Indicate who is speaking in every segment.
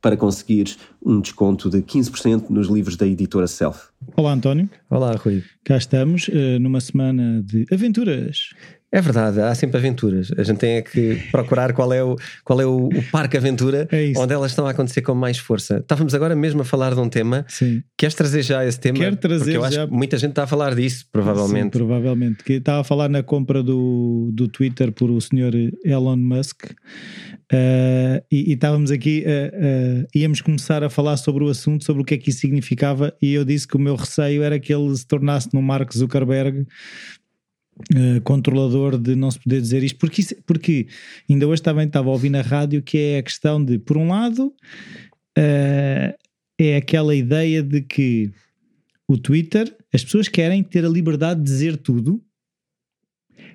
Speaker 1: para conseguires um desconto de 15% nos livros da editora Self.
Speaker 2: Olá, António.
Speaker 3: Olá, Rui.
Speaker 2: Cá estamos uh, numa semana de aventuras.
Speaker 3: É verdade, há sempre aventuras. A gente tem é que procurar qual é o, qual é o, o parque aventura
Speaker 2: É
Speaker 3: onde elas estão a acontecer com mais força. Estávamos agora mesmo a falar de um tema.
Speaker 2: Sim.
Speaker 3: Queres trazer já esse tema?
Speaker 2: Quero trazer
Speaker 3: Porque eu acho
Speaker 2: já.
Speaker 3: que muita gente está a falar disso, provavelmente.
Speaker 2: Sim, provavelmente. Que estava a falar na compra do, do Twitter por o senhor Elon Musk. Uh, e, e estávamos aqui, uh, uh, íamos começar a falar sobre o assunto, sobre o que é que isso significava, e eu disse que o meu receio era que ele se tornasse no Mark Zuckerberg uh, controlador de não se poder dizer isto, porque, porque ainda hoje também estava a ouvir na rádio que é a questão de, por um lado, uh, é aquela ideia de que o Twitter, as pessoas querem ter a liberdade de dizer tudo,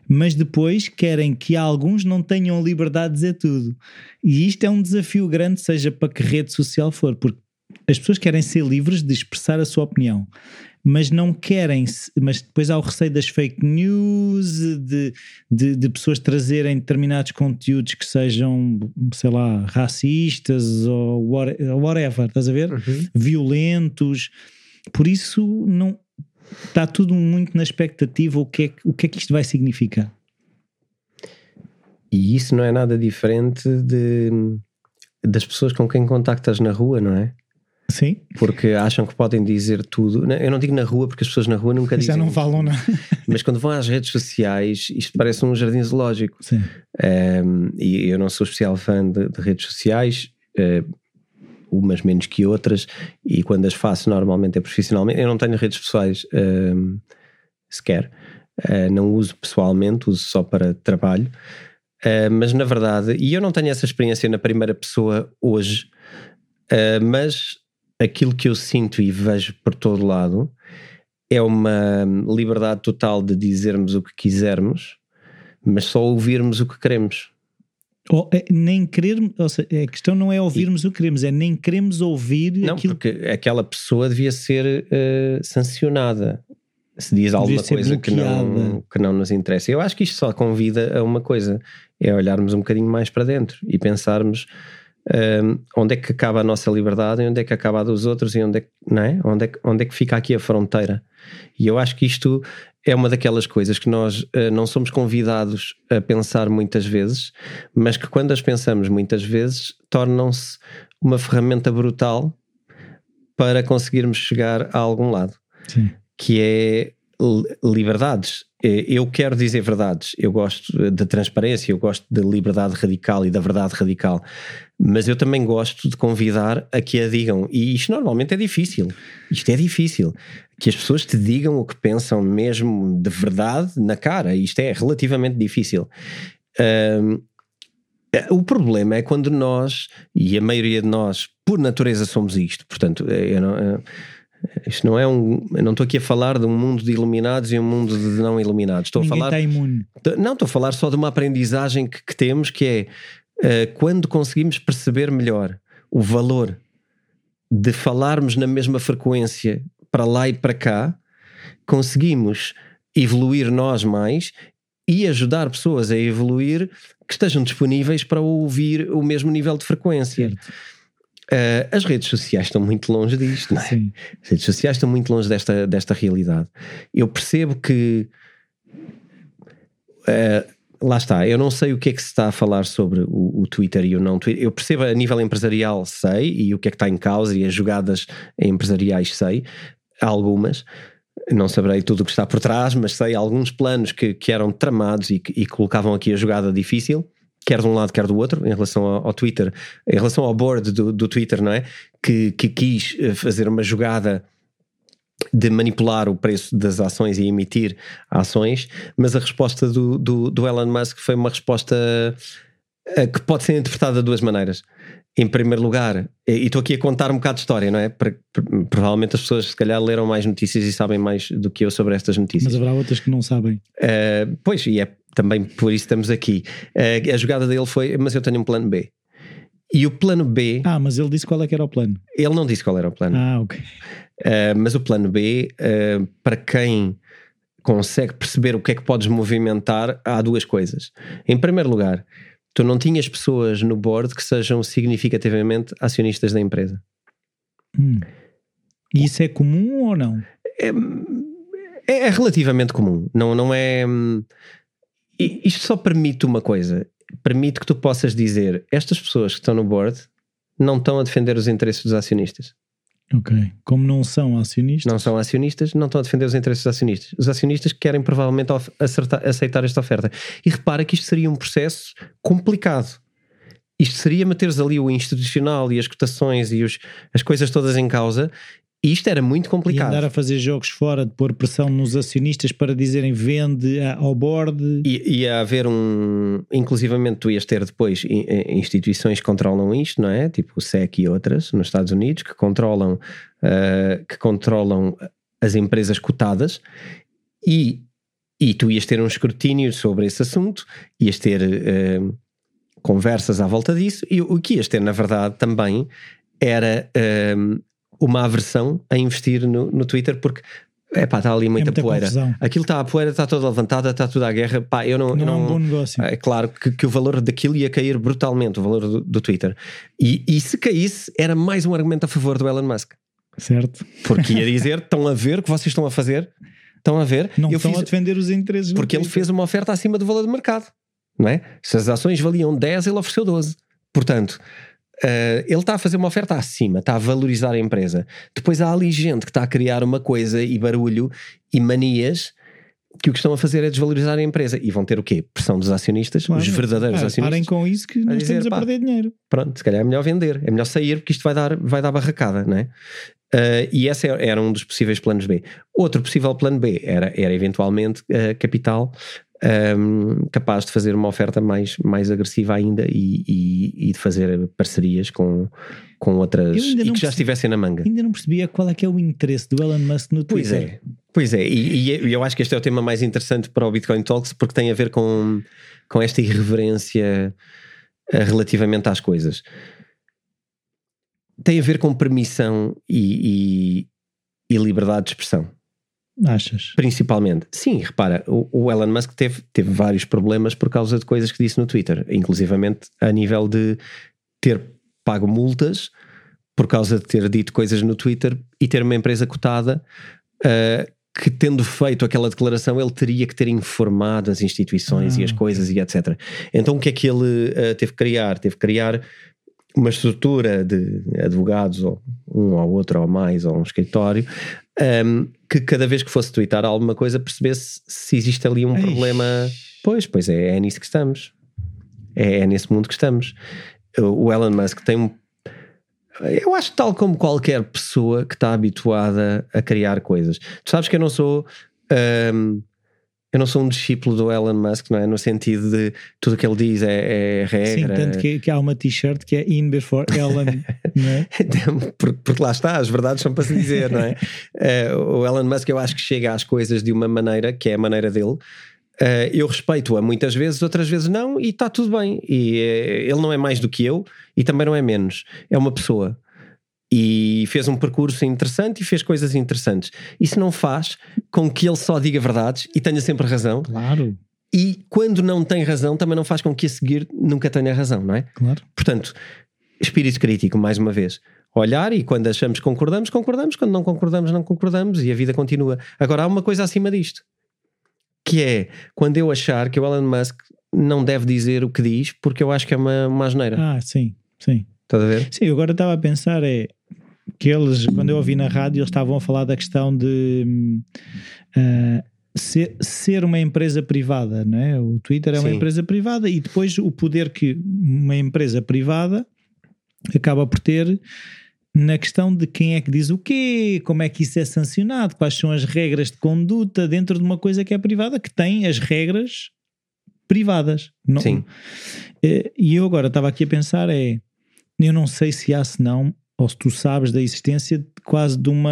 Speaker 2: mas depois querem que alguns não tenham a liberdade de dizer tudo. E isto é um desafio grande, seja para que rede social for, porque as pessoas querem ser livres de expressar a sua opinião, mas não querem, mas depois há o receio das fake news, de, de, de pessoas trazerem determinados conteúdos que sejam, sei lá, racistas ou what- whatever, estás a ver?
Speaker 3: Uhum.
Speaker 2: violentos. Por isso não está tudo muito na expectativa o que é, que- o que é que isto vai significar.
Speaker 3: E isso não é nada diferente de, das pessoas com quem contactas na rua, não é?
Speaker 2: Sim,
Speaker 3: Porque acham que podem dizer tudo. Eu não digo na rua, porque as pessoas na rua nunca
Speaker 2: já
Speaker 3: dizem.
Speaker 2: não falam nada.
Speaker 3: Mas quando vão às redes sociais, isto parece um jardim zoológico.
Speaker 2: Sim.
Speaker 3: Um, e eu não sou especial fã de, de redes sociais, uh, umas menos que outras, e quando as faço normalmente é profissionalmente. Eu não tenho redes pessoais um, sequer, Uh, não uso pessoalmente, uso só para trabalho. Uh, mas na verdade, e eu não tenho essa experiência na primeira pessoa hoje, uh, mas aquilo que eu sinto e vejo por todo lado é uma liberdade total de dizermos o que quisermos, mas só ouvirmos o que queremos.
Speaker 2: Ou, é, nem querer, ou seja, a questão não é ouvirmos o que queremos, é nem queremos ouvir
Speaker 3: Não,
Speaker 2: aquilo
Speaker 3: porque aquela pessoa devia ser eh, sancionada se diz alguma coisa que não, que não nos interessa. Eu acho que isto só convida a uma coisa: é olharmos um bocadinho mais para dentro e pensarmos hum, onde é que acaba a nossa liberdade e onde é que acaba a dos outros e onde é, que- não é? Onde, é que, onde é que fica aqui a fronteira. E eu acho que isto é uma daquelas coisas que nós eh, não somos convidados a pensar muitas vezes, mas que quando as pensamos muitas vezes tornam-se uma ferramenta brutal para conseguirmos chegar a algum lado
Speaker 2: Sim.
Speaker 3: que é liberdades. Eu quero dizer verdades, eu gosto da transparência, eu gosto da liberdade radical e da verdade radical, mas eu também gosto de convidar a que a digam, e isto normalmente é difícil. Isto é difícil. Que as pessoas te digam o que pensam mesmo de verdade na cara, isto é relativamente difícil. Ahm, eh, o problema é quando nós, e a maioria de nós, por natureza, somos isto. Portanto, eh, eu não, eh, isto não é um. Eu não estou aqui a falar de um mundo de iluminados e um mundo de não iluminados. Estou a
Speaker 2: Ninguém
Speaker 3: falar.
Speaker 2: está imune.
Speaker 3: não, estou a falar só de uma aprendizagem que, que temos que é eh, quando conseguimos perceber melhor o valor de falarmos na mesma frequência para lá e para cá, conseguimos evoluir nós mais e ajudar pessoas a evoluir que estejam disponíveis para ouvir o mesmo nível de frequência.
Speaker 2: Certo.
Speaker 3: Uh, as redes sociais estão muito longe disto, não é?
Speaker 2: Sim.
Speaker 3: As redes sociais estão muito longe desta, desta realidade. Eu percebo que. uh, lá está, eu não sei o que é que se está a falar sobre o, o, Twitter e o não Twitter. Eu percebo a nível empresarial, sei, e o que é que está em causa e as jogadas empresariais, sei, algumas. Não saberei tudo o que está por trás, mas sei alguns planos que, que eram tramados e que e colocavam aqui a jogada difícil quer de um lado, quer do outro, em relação ao, ao Twitter, em relação ao board do, do Twitter, não é? Que, que quis eh, fazer uma jogada de manipular o preço das ações e emitir ações, mas a resposta do, do, do Elon Musk foi uma resposta eh, que pode ser interpretada de duas maneiras. Em primeiro lugar, e estou aqui a contar um bocado de história, não é? Provavelmente as pessoas se calhar leram mais notícias e sabem mais do que eu sobre estas notícias.
Speaker 2: Mas haverá outras que não sabem.
Speaker 3: Uh, pois, e é também por isso estamos aqui. Uh, a jogada dele foi, mas eu tenho um plano B. E o plano B.
Speaker 2: Ah, mas ele disse qual é que era o plano.
Speaker 3: Ele não disse qual era o plano.
Speaker 2: Ah, ok.
Speaker 3: Uh, mas o plano B, uh, para quem consegue perceber o que é que podes movimentar, há duas coisas. Em primeiro lugar, tu não tinhas pessoas no board que sejam significativamente acionistas da empresa.
Speaker 2: Hum. E isso é comum ou não?
Speaker 3: É, é, é relativamente comum. Não, não é. Hum, isto só permite uma coisa: permite que tu possas dizer estas pessoas que estão no board não estão a defender os interesses dos acionistas.
Speaker 2: Ok. Como não são acionistas?
Speaker 3: Não são acionistas, não estão a defender os interesses dos acionistas. Os acionistas querem provavelmente acertar, aceitar esta oferta. E repara que isto seria um processo complicado. Isto seria meteres ali o institucional e as cotações e os, as coisas todas em causa isto era muito complicado.
Speaker 2: E andar a fazer jogos fora, de pôr pressão nos acionistas para dizerem vende ao board.
Speaker 3: E ia haver um. Inclusivamente, tu ias ter depois instituições que controlam isto, não é? Tipo o SEC e outras nos Estados Unidos, que controlam, uh, que controlam as empresas cotadas e, e tu ias ter um escrutínio sobre esse assunto, ias ter uh, conversas à volta disso, e o que ias ter, na verdade, também era. Uh, uma aversão a investir no, no Twitter porque é pá, está ali muita, é muita poeira. Confusão. Aquilo está a poeira, está toda levantada, está tudo à guerra. Pá, eu não.
Speaker 2: Não,
Speaker 3: não
Speaker 2: é um bom negócio.
Speaker 3: É claro que, que, o valor daquilo ia cair brutalmente, o valor do, do Twitter. E, e, se caísse, era mais um argumento a favor do Elon Musk.
Speaker 2: Certo.
Speaker 3: Porque ia dizer: estão a ver o que vocês estão a fazer, estão a ver.
Speaker 2: Não eu estão fiz... a defender os interesses.
Speaker 3: Porque ele fez uma oferta acima do valor do mercado, não é? Se as ações valiam 10, ele ofereceu 12. Portanto, Uh, ele está a fazer uma oferta acima, está a valorizar a empresa. Depois há ali gente que está a criar uma coisa e barulho e manias que o que estão a fazer é desvalorizar a empresa. E vão ter o quê? Pressão dos acionistas, claro. os verdadeiros ah, acionistas.
Speaker 2: Parem com isso que nós dizer, estamos a perder dinheiro.
Speaker 3: Pronto, se calhar é melhor vender, é melhor sair porque isto vai dar, vai dar barracada, não é? Uh, e esse era um dos possíveis planos B. Outro possível plano B era, era eventualmente uh, capital um, capaz de fazer uma oferta mais, mais agressiva ainda e, e, e de fazer parcerias com, com outras e que já percebi, estivessem na manga.
Speaker 2: Ainda não percebia qual é que é o interesse do Elon Musk no
Speaker 3: Twitter. Pois é, pois é, e, e, eu acho que este é o tema mais interessante para o Bitcoin Talks porque tem a ver com, com esta irreverência eh, relativamente às coisas. Tem a ver com permissão e, e liberdade de expressão.
Speaker 2: Achas?
Speaker 3: Principalmente. Sim, repara, o, o, Elon Musk teve, teve vários problemas por causa de coisas que disse no Twitter, inclusivamente a nível de ter pago multas por causa de ter dito coisas no Twitter e ter uma empresa cotada uh, que, tendo feito aquela declaração, ele teria que ter informado as instituições ah, e as coisas e etc. Então o que é que ele uh, teve que criar? Teve que criar uma estrutura de advogados, ou um ou outro ou mais, ou um escritório, um, que cada vez que fosse twittar alguma coisa percebesse se existe ali um Eish. problema. Pois, pois é, é nisso que estamos. É, é nesse mundo que estamos. O Elon Musk tem um. Eu acho tal como qualquer pessoa que está habituada a criar coisas. Tu sabes que eu não sou. Um, eu não sou um discípulo do Elon Musk, não é? No sentido de tudo o que ele diz é, é regra.
Speaker 2: Sim, tanto que, que há uma t-shirt que é In Before Elon, não é?
Speaker 3: porque, porque, lá está, as verdades são para se dizer, não é? Uh, o Elon Musk eu acho que chega às coisas de uma maneira que é a maneira dele. Uh, eu respeito-a muitas vezes, outras vezes não, e está tudo bem. E uh, ele não é mais do que eu e também não é menos. É uma pessoa e fez um percurso interessante e fez coisas interessantes. Isso não faz com que ele só diga verdades e tenha sempre razão.
Speaker 2: Claro.
Speaker 3: E quando não tem razão, também não faz com que a seguir nunca tenha razão, não é?
Speaker 2: Claro.
Speaker 3: Portanto, espírito crítico, mais uma vez. Olhar e quando achamos que concordamos, concordamos, quando não concordamos, não concordamos e a vida continua. Agora há uma coisa acima disto, que é quando eu achar que o Elon Musk não deve dizer o que diz, porque eu acho que é uma, uma asneira.
Speaker 2: Ah, sim, sim.
Speaker 3: Estás a ver?
Speaker 2: Sim, eu agora estava a pensar é que eles, quando eu ouvi na rádio, eles estavam a falar da questão de uh, ser, ser uma empresa privada, não é? O Twitter é uma
Speaker 3: Sim.
Speaker 2: empresa privada e depois o poder que uma empresa privada acaba por ter na questão de quem é que diz o quê, como é que isso é sancionado, quais são as regras de conduta dentro de uma coisa que é privada, que tem as regras privadas. Não,
Speaker 3: Sim.
Speaker 2: Eh, E eu agora estava aqui a pensar é, eu não sei se há se não, ou se tu sabes da existência quase de uma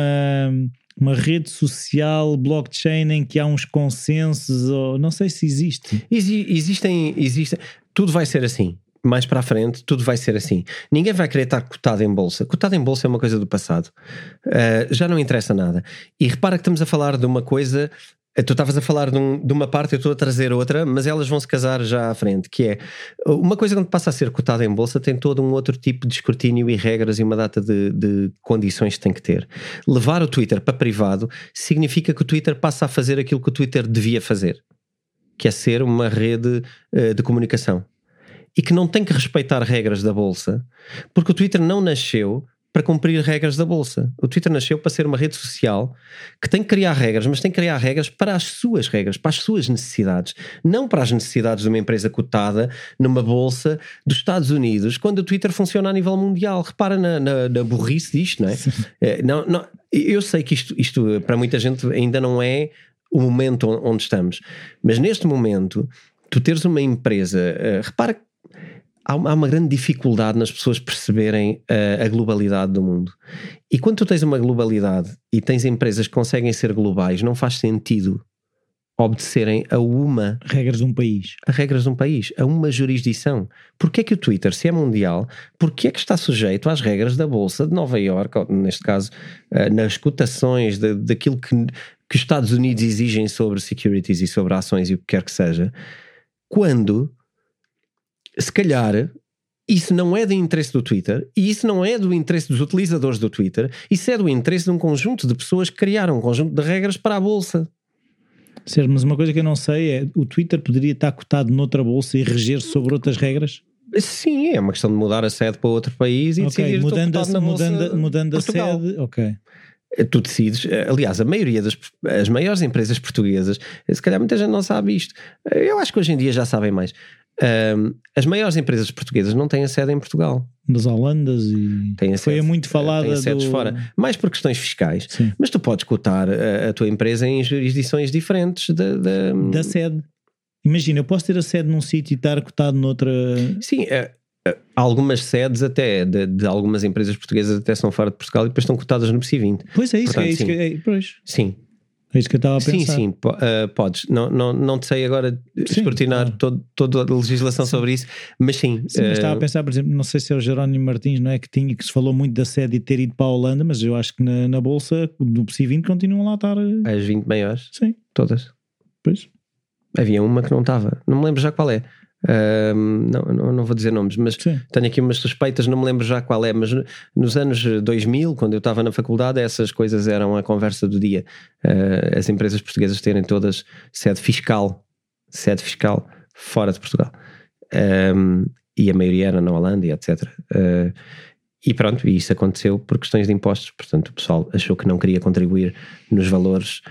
Speaker 2: uma rede social, blockchain em que há uns consensos, ou não sei se existe.
Speaker 3: Exi- existem, existem. Tudo vai ser assim. Mais para a frente, tudo vai ser assim. Ninguém vai querer estar cotado em bolsa. Cotado em bolsa é uma coisa do passado. Uh, já não interessa nada. E repara que estamos a falar de uma coisa. Eh, Tu estavas a falar de, um- de uma parte, eu estou a trazer outra, mas elas vão se casar já à frente. Que é uma coisa quando passa a ser cotada em bolsa tem todo um outro tipo de escrutínio e regras e uma data de, de condições que tem que ter. Levar o Twitter para privado significa que o Twitter passa a fazer aquilo que o Twitter devia fazer que é ser uma rede eh, de comunicação e que não tem que respeitar regras da bolsa, porque o Twitter não nasceu para cumprir regras da bolsa. O Twitter nasceu para ser uma rede social que tem que criar regras, mas tem que criar regras para as suas regras, para as suas necessidades, não para as necessidades de uma empresa cotada numa bolsa dos Estados Unidos, quando o Twitter funciona a nível mundial. Repara na, na, na burrice disto, não é? É, não, não, eu sei que isto, isto para muita gente ainda não é o momento on- onde estamos, mas neste momento, tu teres uma empresa, eh, repara que há uma, grande dificuldade nas pessoas perceberem eh, a globalidade do mundo. E quando tu tens uma globalidade e tens empresas que conseguem ser globais, não faz sentido obedecerem a uma
Speaker 2: Regras de um país.
Speaker 3: a regras de um país, a uma jurisdição. Porquê é que o Twitter, se é mundial, porquê é que está sujeito às regras da Bolsa de Nova Iorque, ou, neste caso, eh, nas cotações de- daquilo que, que os Estados Unidos exigem sobre securities e sobre ações e o que quer que seja, quando, se calhar, isso não é do interesse do Twitter e isso não é do interesse dos utilizadores do Twitter, isso é do interesse de um conjunto de pessoas que criaram um conjunto de regras para a Bolsa.
Speaker 2: Certo, mas uma coisa que eu não sei é o Twitter poderia estar cotado noutra bolsa e reger sobre outras regras?
Speaker 3: Sim, é uma questão de mudar a sede para outro país e
Speaker 2: ok,
Speaker 3: decidir
Speaker 2: mudando, a, mudando, mudando a sede, ok.
Speaker 3: Tu decides, eh, aliás, a maioria das as maiores empresas portuguesas, eh, se calhar muita gente não sabe isto. Eh, Eu acho que hoje em dia já sabem mais. Ahm, as maiores empresas portuguesas não têm a sede em Portugal.
Speaker 2: Das Holandas e
Speaker 3: Têm a
Speaker 2: foi
Speaker 3: sede,
Speaker 2: muito falada
Speaker 3: têm sedes
Speaker 2: do...
Speaker 3: fora. Mais por questões fiscais.
Speaker 2: Sim.
Speaker 3: Mas tu podes cotar a, a tua empresa em jurisdições diferentes da. da-
Speaker 2: da sede. Imagina, eu posso ter a sede num sítio e estar cotado noutra.
Speaker 3: Sim, eh, eh, algumas sedes até de, de algumas empresas portuguesas até são fora de Portugal e depois estão cotadas no PSI 20.
Speaker 2: Pois é isso,
Speaker 3: Portanto,
Speaker 2: que é isso
Speaker 3: sim.
Speaker 2: que é, pois,
Speaker 3: Sim,
Speaker 2: é isso que eu estava a
Speaker 3: sim,
Speaker 2: pensar.
Speaker 3: sim, po- eh, podes. Não, não, não te sei agora escrutinar
Speaker 2: claro.
Speaker 3: todo, toda a legislação sobre isso, mas sim.
Speaker 2: Sim, mas estava
Speaker 3: eh,
Speaker 2: a pensar, por exemplo, não sei se é o Jerónimo Martins, não é? Que, tinha, que se falou muito da sede e ter ido para a Holanda, mas eu acho que na, na bolsa do PSI 20 continuam lá a estar. eh,
Speaker 3: as 20 maiores,
Speaker 2: Sim,
Speaker 3: todas.
Speaker 2: pois.
Speaker 3: Havia uma que não estava, não me lembro já qual é. Ahm, não, não, vou dizer nomes, mas
Speaker 2: Sim.
Speaker 3: tenho aqui umas suspeitas, não me lembro já qual é, mas no- nos anos 2000, quando eu estava na faculdade, essas coisas eram a conversa do dia. Ah, as empresas portuguesas terem todas sede fiscal, sede fiscal fora de Portugal. Ahm, e a maioria era na Holanda etc. Ah, e pronto, e isso aconteceu por questões de impostos. Portanto, o pessoal achou que não queria contribuir nos valores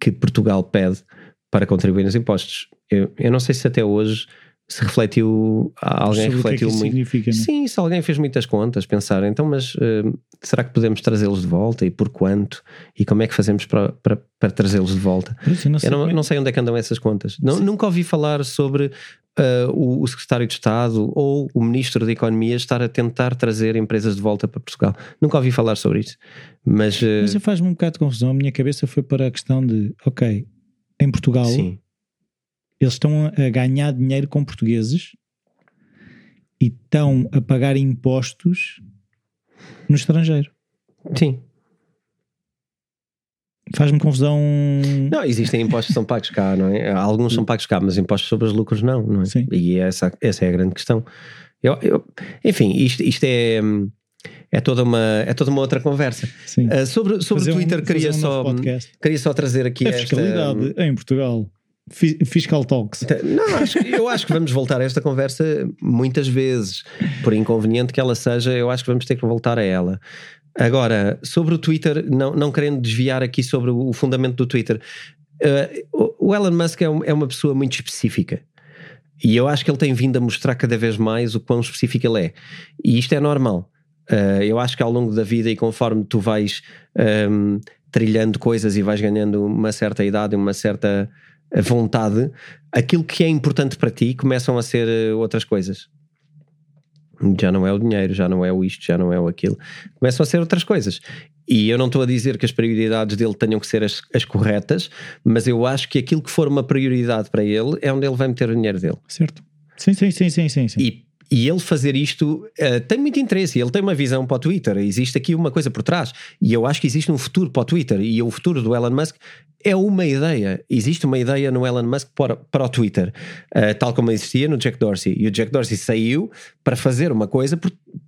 Speaker 3: que Portugal pede para contribuir nos impostos. Eu, eu não sei se até hoje se refletiu, alguém
Speaker 2: o que é que
Speaker 3: refletiu
Speaker 2: isso
Speaker 3: muito.
Speaker 2: significa, é?
Speaker 3: Sim, se alguém fez muitas contas, pensar, então, mas eh, será que podemos trazê-los de volta e por quanto? E como é que fazemos para, para, para trazê-los de volta?
Speaker 2: Eu não sei
Speaker 3: Eu não,
Speaker 2: é-
Speaker 3: não sei onde é que andam essas contas. Não- nunca ouvi falar sobre eh, o, o secretário de Estado ou o ministro da Economia estar a tentar trazer empresas de volta para Portugal. Nunca ouvi falar sobre isso. Mas, eh,
Speaker 2: Mas faz-me um bocado de confusão. A minha cabeça foi para a questão de, ok, em Portugal
Speaker 3: sim,
Speaker 2: eles estão a ganhar dinheiro com portugueses e estão a pagar impostos no estrangeiro.
Speaker 3: sim.
Speaker 2: Faz-me confusão.
Speaker 3: Não, existem impostos que são pagos cá, não é? Alguns são pagos cá, mas impostos sobre os lucros não, não é?
Speaker 2: Sim.
Speaker 3: E essa, essa é a grande questão. Eu, eu, enfim, isto, isto é. É toda, uma, é toda uma outra conversa. Uh, sobre sobre o Twitter, um, queria, um só, queria só trazer aqui
Speaker 2: a fiscalidade esta, em Portugal. Fiscal Talks.
Speaker 3: Então, não, acho, eu acho que vamos voltar a esta conversa muitas vezes. Por inconveniente que ela seja, eu acho que vamos ter que voltar a ela. Agora, sobre o Twitter, não, não querendo desviar aqui sobre o fundamento do Twitter, uh, o Elon Musk é, um, é uma pessoa muito específica. E eu acho que ele tem vindo a mostrar cada vez mais o quão específico ele é. E isto é normal. Uh, eu acho que ao longo da vida e conforme tu vais um, ehm, trilhando coisas e vais ganhando uma certa idade, uma certa vontade, aquilo que é importante para ti começam a ser eh, outras coisas. Já não é o dinheiro, já não é o isto, já não é o aquilo. Começam a ser outras coisas. E eu não estou a dizer que as prioridades dele tenham que ser as, as corretas, mas eu acho que aquilo que for uma prioridade para ele é onde ele vai meter o dinheiro dele.
Speaker 2: Certo. Sim, sim, sim, sim, sim. sim.
Speaker 3: E e ele fazer isto uh, tem muito interesse, ele tem uma visão para o Twitter, existe aqui uma coisa por trás, e eu acho que existe um futuro para o Twitter, e o futuro do Elon Musk é uma ideia. Existe uma ideia no Elon Musk para, para o Twitter, uh, tal como existia no Jack Dorsey. E o Jack Dorsey saiu para fazer uma coisa,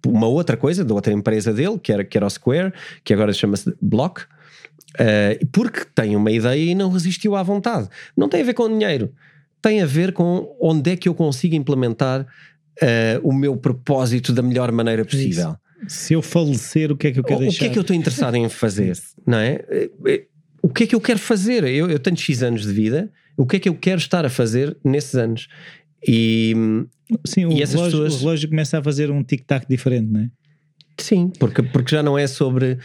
Speaker 3: uma outra coisa, de outra empresa dele, que era, que era o Square, que agora chama-se Block, uh, porque tem uma ideia e não resistiu à vontade. Não tem a ver com dinheiro, tem a ver com onde é que eu consigo implementar uh, o meu propósito da melhor maneira possível.
Speaker 2: Se eu falecer, o que é que eu quero
Speaker 3: o,
Speaker 2: deixar?
Speaker 3: O que é que eu estou interessado em fazer? não é? Eh, eh, o que é que eu quero fazer? Eu, eu tenho X anos de vida, o que é que eu quero estar a fazer nesses anos? E,
Speaker 2: Sim, o, e relógio, pessoas... o relógio começa a fazer um tic-tac diferente, não é?
Speaker 3: Sim, porque, porque já não é sobre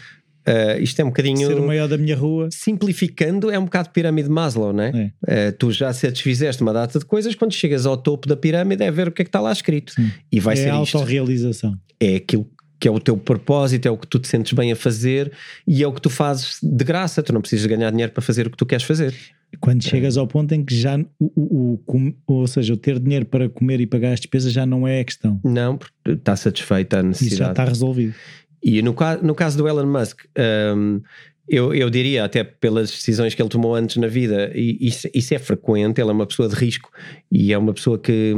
Speaker 3: Uh, isto é um bocadinho.
Speaker 2: Ser o maior da minha rua.
Speaker 3: Simplificando, é um bocado pirâmide de Maslow, não é? é. Uh, tu já satisfizeste uma data de coisas, quando chegas ao topo da pirâmide é ver o que é que está lá escrito.
Speaker 2: Sim.
Speaker 3: E vai
Speaker 2: é
Speaker 3: ser
Speaker 2: a autorrealização.
Speaker 3: É aquilo que é o teu propósito, é o que tu te sentes bem a fazer e é o que tu fazes de graça. Tu não precisas ganhar dinheiro para fazer o que tu queres fazer.
Speaker 2: Quando chegas ao ponto em que já, o, o, o, ou seja, o ter dinheiro para comer e pagar as despesas já não é a questão.
Speaker 3: Não, porque está satisfeita a necessidade.
Speaker 2: Isso já está resolvido.
Speaker 3: E no, no caso do Elon Musk, um, eu, eu, diria, até pelas decisões que ele tomou antes na vida, e isso, isso, é frequente, ele é uma pessoa de risco e é uma pessoa que,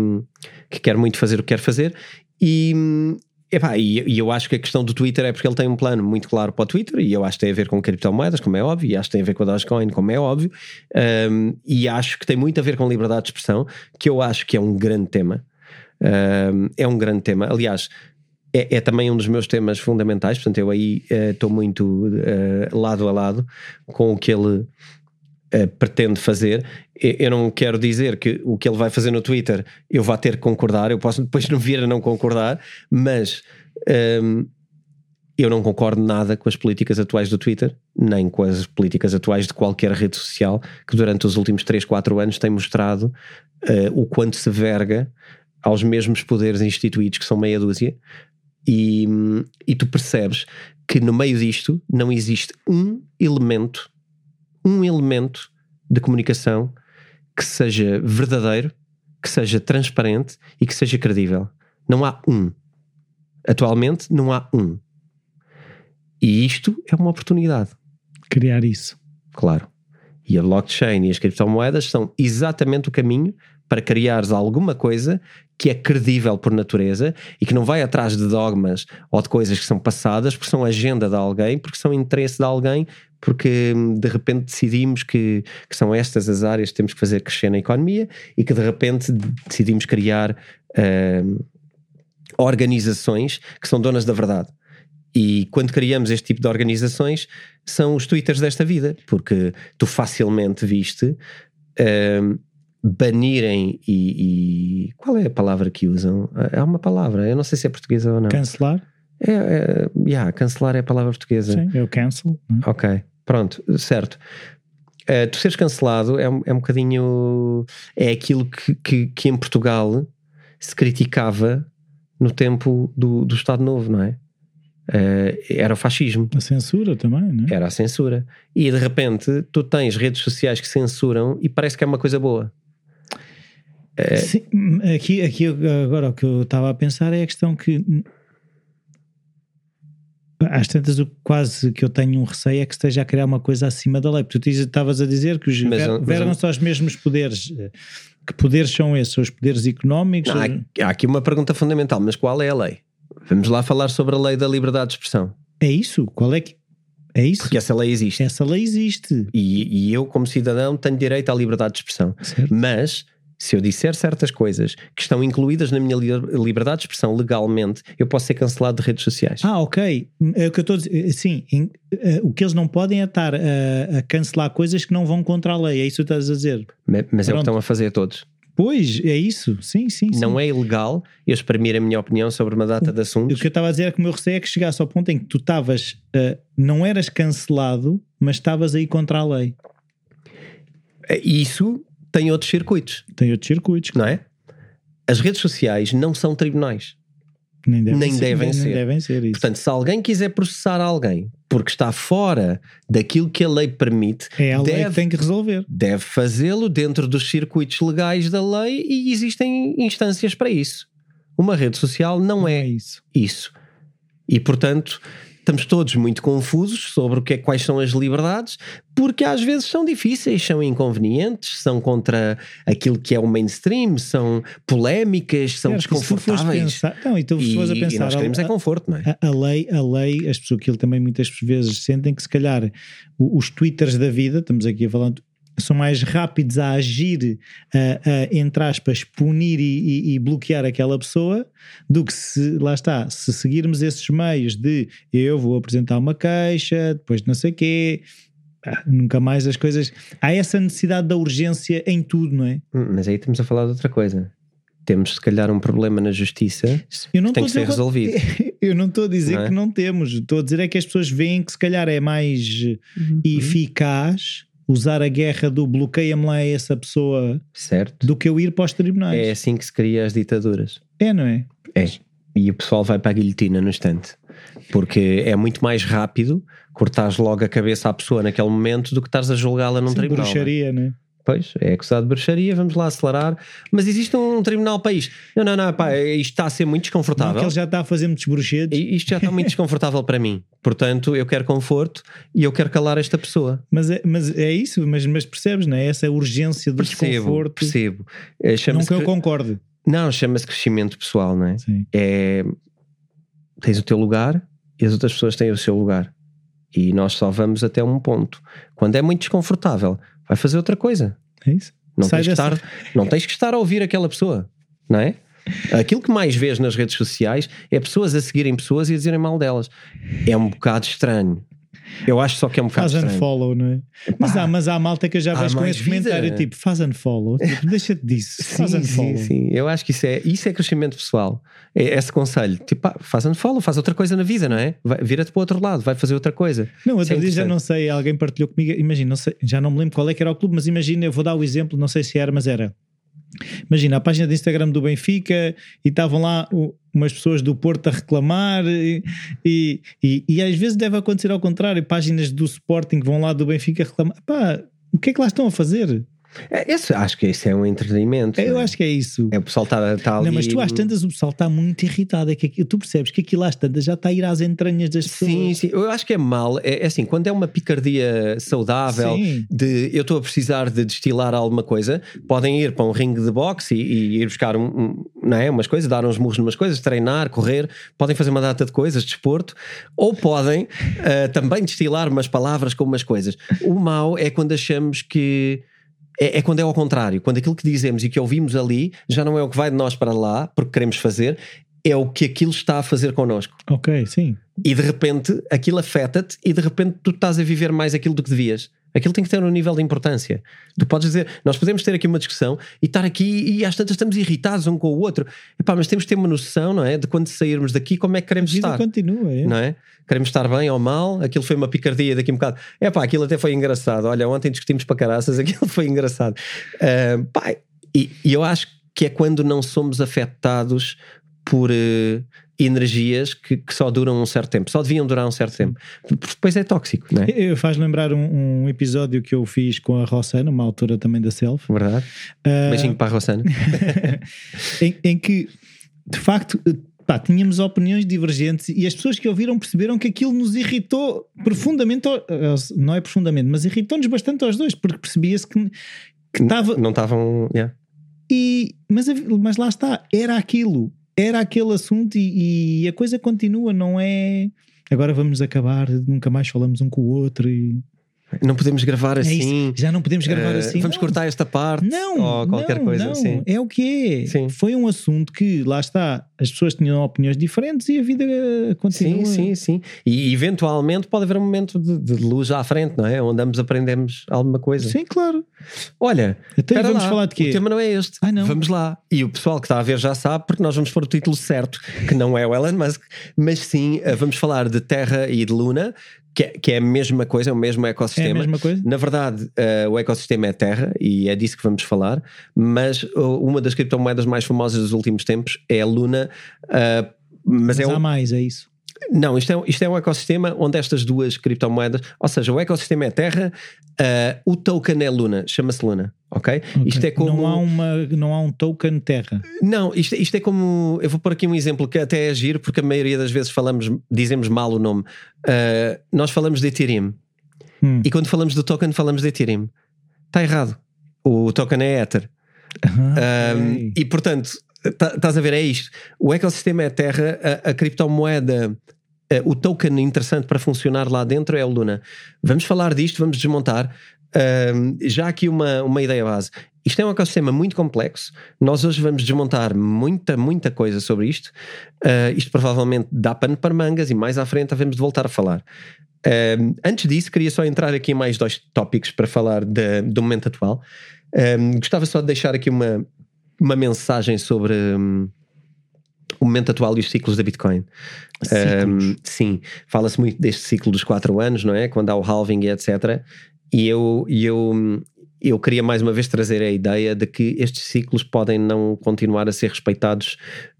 Speaker 3: que quer muito fazer o que quer fazer. E, epá, e, e eu acho que a questão do Twitter é porque ele tem um plano muito claro para o Twitter, e eu acho que tem a ver com criptomoedas, como é óbvio, e acho que tem a ver com a Dogecoin, como é óbvio, um, e acho que tem muito a ver com liberdade de expressão, que eu acho que é um grande tema. Um, é um grande tema. Aliás, é, é, também um dos meus temas fundamentais, portanto, eu aí estou uh, muito uh, lado a lado com o que ele uh, pretende fazer. Eu não quero dizer que o que ele vai fazer no Twitter eu vá ter que concordar, eu posso depois não vir a não concordar, mas um, ehm, eu não concordo nada com as políticas atuais do Twitter, nem com as políticas atuais de qualquer rede social que durante os últimos 3, 4 anos tem mostrado o quanto se verga aos mesmos poderes instituídos que são meia dúzia e, e tu percebes que no meio disto não existe um elemento, um elemento de comunicação que seja verdadeiro, que seja transparente e que seja credível. Não há um. Atualmente não há um. E isto é uma oportunidade.
Speaker 2: Criar isso.
Speaker 3: Claro. E a blockchain e as criptomoedas são exatamente o caminho para criares alguma coisa que é credível por natureza e que não vai atrás de dogmas ou de coisas que são passadas porque são agenda de alguém, porque são interesse de alguém, porque hum, de repente decidimos que, que são estas as áreas que temos que fazer crescer na economia e que de repente decidimos criar uh, organizações que são donas da verdade. E quando criamos este tipo de organizações, são os twitters desta vida, porque tu facilmente viste uh, banirem e, e, Qual é a palavra que usam? Há uma palavra, eu não sei se é portuguesa ou não.
Speaker 2: Cancelar?
Speaker 3: É, é yeah, cancelar é a palavra portuguesa.
Speaker 2: Sim, é o cancel.
Speaker 3: É? Ok, pronto, certo. Uh, tu seres cancelado é, é um bocadinho. É aquilo que, que, que em Portugal se criticava no tempo do, do Estado Novo, não é? Uh, era o fascismo.
Speaker 2: A censura também, não é?
Speaker 3: Era a censura. E de repente tu tens redes sociais que censuram e parece que é uma coisa boa.
Speaker 2: É... Sim, aqui, aqui agora o que eu estava a pensar é a questão que às tantas, o quase que eu tenho um receio é que esteja a criar uma coisa acima da lei. Porque tu estavas a dizer que os
Speaker 3: Mas,
Speaker 2: ver- os mesmos poderes. Que poderes são esses? São os poderes económicos?
Speaker 3: Não, há, há aqui uma pergunta fundamental, mas qual é a lei? Vamos lá falar sobre a lei da liberdade de expressão.
Speaker 2: É isso? Qual é que. É isso?
Speaker 3: Porque essa lei existe.
Speaker 2: Essa lei existe.
Speaker 3: E, e eu, como cidadão, tenho direito à liberdade de expressão.
Speaker 2: Certo?
Speaker 3: Mas, se eu disser certas coisas que estão incluídas na minha li- liberdade de expressão legalmente, eu posso ser cancelado de redes sociais.
Speaker 2: Ah, ok. É o que eu estou a dizer. Sim, em- eh, o que eles não podem é estar a, a cancelar coisas que não vão contra a lei. É isso que estás a dizer.
Speaker 3: Ma- Mas é o que estão a fazer todos.
Speaker 2: Pois, é isso. Sim, sim. sim.
Speaker 3: Não é ilegal eu exprimir a minha opinião sobre uma data de
Speaker 2: O
Speaker 3: assuntos.
Speaker 2: que eu estava a dizer é que o meu receio é que chegasse ao ponto em que tu estavas, eh, não eras cancelado, mas estavas aí contra a lei.
Speaker 3: Isso tem outros circuitos,
Speaker 2: Tem outros circuitos.
Speaker 3: não é? As redes sociais não são tribunais.
Speaker 2: Nem devem,
Speaker 3: Nem
Speaker 2: ser,
Speaker 3: devem
Speaker 2: nem,
Speaker 3: ser.
Speaker 2: Nem devem ser isso.
Speaker 3: Portanto, se alguém quiser processar alguém porque está fora daquilo que a lei permite,
Speaker 2: é a lei
Speaker 3: deve-
Speaker 2: que tem que resolver.
Speaker 3: deve fazê-lo dentro dos circuitos legais da lei e existem instâncias para isso. Uma rede social não é
Speaker 2: isso.
Speaker 3: isso. E, portanto, estamos todos muito confusos sobre o que é, quais são as liberdades, porque às vezes são difíceis, são inconvenientes, são contra aquilo que é o mainstream, são polémicas, são
Speaker 2: fores
Speaker 3: desconfortáveis.
Speaker 2: pensar, não, então se
Speaker 3: E,
Speaker 2: a
Speaker 3: e
Speaker 2: pensar,
Speaker 3: nós queremos
Speaker 2: a,
Speaker 3: é conforto, não é?
Speaker 2: a- a lei, a lei, as pessoas que ele também muitas vezes sentem que se calhar os twitters da vida, estamos aqui a falar, são mais rápidos a agir, a, a, entre aspas, punir e, e- e bloquear aquela pessoa, do que se, lá está, se seguirmos esses meios de eu vou apresentar uma queixa, depois não sei quê, ah, nunca mais as coisas. Há essa necessidade da urgência em tudo, não é?
Speaker 3: Hum, Mas aí estamos a falar de outra coisa. Temos, se calhar, um problema na justiça
Speaker 2: Eu não
Speaker 3: que tem que
Speaker 2: a
Speaker 3: ser
Speaker 2: dizer-
Speaker 3: resolvido.
Speaker 2: Eu não estou a dizer
Speaker 3: Não é?
Speaker 2: que não temos, estou a dizer é que as pessoas veem que se calhar é mais
Speaker 3: Uhum.
Speaker 2: eficaz usar a guerra do bloqueia-me lá essa pessoa
Speaker 3: Certo?
Speaker 2: do que eu ir para os tribunais.
Speaker 3: É assim que se cria as ditaduras.
Speaker 2: É, não é?
Speaker 3: É. E o pessoal vai para a guilhotina no instante. Porque é muito mais rápido cortares logo a cabeça à pessoa naquele momento do que estares a julgá-la num
Speaker 2: Sim,
Speaker 3: tribunal. é?
Speaker 2: bruxaria, não é?
Speaker 3: Pois, é acusado de bruxaria, vamos lá acelerar. Mas existe um tribunal isto. Não, não, não, pá, isto está a ser muito
Speaker 2: Não,
Speaker 3: desconfortável.
Speaker 2: que ele já está a fazer muitos bruxedos,
Speaker 3: E Isto já está muito desconfortável para mim. Portanto, eu quero conforto e eu quero calar esta pessoa.
Speaker 2: mas é, mas é isso, mas, mas percebes, não é? Essa urgência do
Speaker 3: Percebo,
Speaker 2: desconforto.
Speaker 3: percebo. É,
Speaker 2: Não que eu concorde.
Speaker 3: Não, chama-se crescimento pessoal, não é?
Speaker 2: Sim.
Speaker 3: é tens o teu lugar e as outras pessoas têm o seu lugar. E nós só vamos até um ponto. Quando é muito desconfortável, vai fazer outra coisa.
Speaker 2: É isso.
Speaker 3: Não
Speaker 2: Sai
Speaker 3: tens, que estar, não tens que estar a ouvir aquela pessoa, não é? Aquilo que mais vês nas redes sociais é pessoas a seguirem pessoas e a dizerem mal delas. É um bocado estranho. Eu acho só que é um bocado
Speaker 2: Faz unfollow, não é? Mas há, mas há malta que eu já
Speaker 3: há
Speaker 2: vejo com esse comentário
Speaker 3: vida.
Speaker 2: tipo, faz unfollow, tipo, deixa-te disso, faz
Speaker 3: Sim,
Speaker 2: unfollow.
Speaker 3: sim, sim. Eu acho que isso é, isso é crescimento pessoal. É esse conselho. Tipo, pá, faz unfollow, faz outra coisa na vida, não é? Vira-te para o outro lado, vai fazer outra coisa.
Speaker 2: Não,
Speaker 3: Isso é
Speaker 2: outro dia já não sei, alguém partilhou comigo, imagina, não sei, já não me lembro qual é que era o clube, mas imagina, eu vou dar o exemplo, não sei se era, mas era. Imagina a página de Instagram do Benfica e estavam lá o- umas pessoas do Porto a reclamar e, e, e, e às vezes deve acontecer ao contrário, páginas do Sporting vão lá do Benfica reclamar. Pá, o que é que lá estão a fazer?
Speaker 3: É, esse- acho que isso é um entretenimento.
Speaker 2: Eu
Speaker 3: é?
Speaker 2: acho que é isso.
Speaker 3: É o pessoal está está ali.
Speaker 2: Não, mas tu às tantas o pessoal está muito irritado. É que aqui- tu percebes que aquilo às tantas já está a ir às entranhas das pessoas.
Speaker 3: Sim, sim. Eu acho que é mal. É, é assim, quando é uma picardia saudável
Speaker 2: Sim.
Speaker 3: de eu estou a precisar de destilar alguma coisa, podem ir para um ringue de boxe e, e ir buscar um, um- não é, umas coisas, dar uns murros numas coisas, treinar, correr, podem fazer uma data de coisas, desporto, ou podem ah, também destilar umas palavras com umas coisas. O mal é quando achamos que. É, é quando é ao contrário, quando aquilo que dizemos e que ouvimos ali já não é o que vai de nós para lá, porque queremos fazer, é o que aquilo está a fazer connosco.
Speaker 2: Ok, sim.
Speaker 3: E de repente aquilo afeta-te e de repente tu estás a viver mais aquilo do que devias. Aquilo tem que ter um nível de importância. Tu podes dizer, nós podemos ter aqui uma discussão e estar aqui e às tantas estamos irritados um com o outro. Epá, mas temos que ter uma noção, não é? De quando sairmos daqui, como é que queremos estar.
Speaker 2: continua. É?
Speaker 3: Não é? Queremos estar bem ou mal, aquilo foi uma picardia daqui um bocado. É pá, aquilo até foi engraçado. Olha, ontem discutimos para caraças, aquilo foi engraçado. Pá, e, e eu acho que é quando não somos afetados por eh, energias que, que só duram um certo tempo, só deviam durar um certo tempo. Porque depois é tóxico, não é?
Speaker 2: Eu faz lembrar um, um episódio que eu fiz com a Rossana, uma autora também da Self,
Speaker 3: Verdade?
Speaker 2: ah,
Speaker 3: Beijinho para a Rossana.
Speaker 2: em, em que de facto pá, tínhamos opiniões divergentes e as pessoas que ouviram perceberam que aquilo nos irritou profundamente, não é profundamente, mas irritou-nos bastante aos dois, porque percebia-se que estava.
Speaker 3: Não estavam. Yeah.
Speaker 2: E, mas, mas lá está, era aquilo, era aquele assunto e, e, a coisa continua, não é. Agora vamos acabar, nunca mais falamos um com o outro e.
Speaker 3: Não podemos gravar
Speaker 2: É
Speaker 3: assim.
Speaker 2: Já não podemos gravar
Speaker 3: eh,
Speaker 2: assim.
Speaker 3: Vamos
Speaker 2: não.
Speaker 3: cortar esta parte.
Speaker 2: Não,
Speaker 3: ou qualquer
Speaker 2: não,
Speaker 3: coisa assim.
Speaker 2: É o que é.
Speaker 3: Sim.
Speaker 2: Foi um assunto que, lá está, as pessoas tinham opiniões diferentes e a vida continua.
Speaker 3: Sim, sim, sim. E eventualmente pode haver um momento de, de luz à frente, não é? Onde ambos aprendemos alguma coisa.
Speaker 2: Sim, claro.
Speaker 3: Olha, espera
Speaker 2: vamos
Speaker 3: lá,
Speaker 2: falar de quê?
Speaker 3: O tema não é este.
Speaker 2: Ah, não.
Speaker 3: Vamos lá. E o pessoal que está a ver já sabe, porque nós vamos pôr o título certo, que não é o Elon Musk, mas sim eh, vamos falar de Terra e de Luna, que é, que é a mesma coisa, é o mesmo
Speaker 2: É a
Speaker 3: ecossistema.
Speaker 2: mesma coisa?
Speaker 3: Na verdade, eh, o ecossistema é Terra e é disso que vamos falar, mas uh, uma das criptomoedas mais famosas dos últimos tempos é a Luna. uh, mas,
Speaker 2: Mas
Speaker 3: é
Speaker 2: há
Speaker 3: um,
Speaker 2: mais, é isso.
Speaker 3: não, isto é, isto é um ecossistema onde estas duas criptomoedas, ou seja, o ecossistema é Terra, uh, o token é Luna, chama-se Luna, ok? Isto é como.
Speaker 2: Não há, uma, não há um token terra.
Speaker 3: Não, isto, isto é como. Eu vou pôr aqui um exemplo que até é giro, porque a maioria das vezes falamos, dizemos mal o nome. Uh, nós falamos de Ethereum.
Speaker 2: Hum.
Speaker 3: E quando falamos do token, falamos de Ethereum. Está errado. O token é Ether.
Speaker 2: Ah,
Speaker 3: Um, e portanto, tá- estás a ver, é isto. O ecossistema é Terra, a, a criptomoeda, eh, o token interessante para funcionar lá dentro é o Luna. Vamos falar disto, vamos desmontar. Um, já aqui uma, uma ideia base. Isto é um ecossistema muito complexo. Nós hoje vamos desmontar muita, muita coisa sobre isto. Uh, isto provavelmente dá pano para mangas e mais à frente havemos de voltar a falar. Um, antes disso, queria só entrar aqui em mais dois tópicos para falar de- do momento atual. Um, gostava só de deixar aqui uma, uma mensagem sobre um, o momento atual e os ciclos da Bitcoin.
Speaker 2: Ciclos.
Speaker 3: Um, sim, fala-se muito deste ciclo dos 4 anos, não é? Quando há o halving e etc. E eu, eu, eu queria mais uma vez trazer a ideia de que estes ciclos podem não continuar a ser respeitados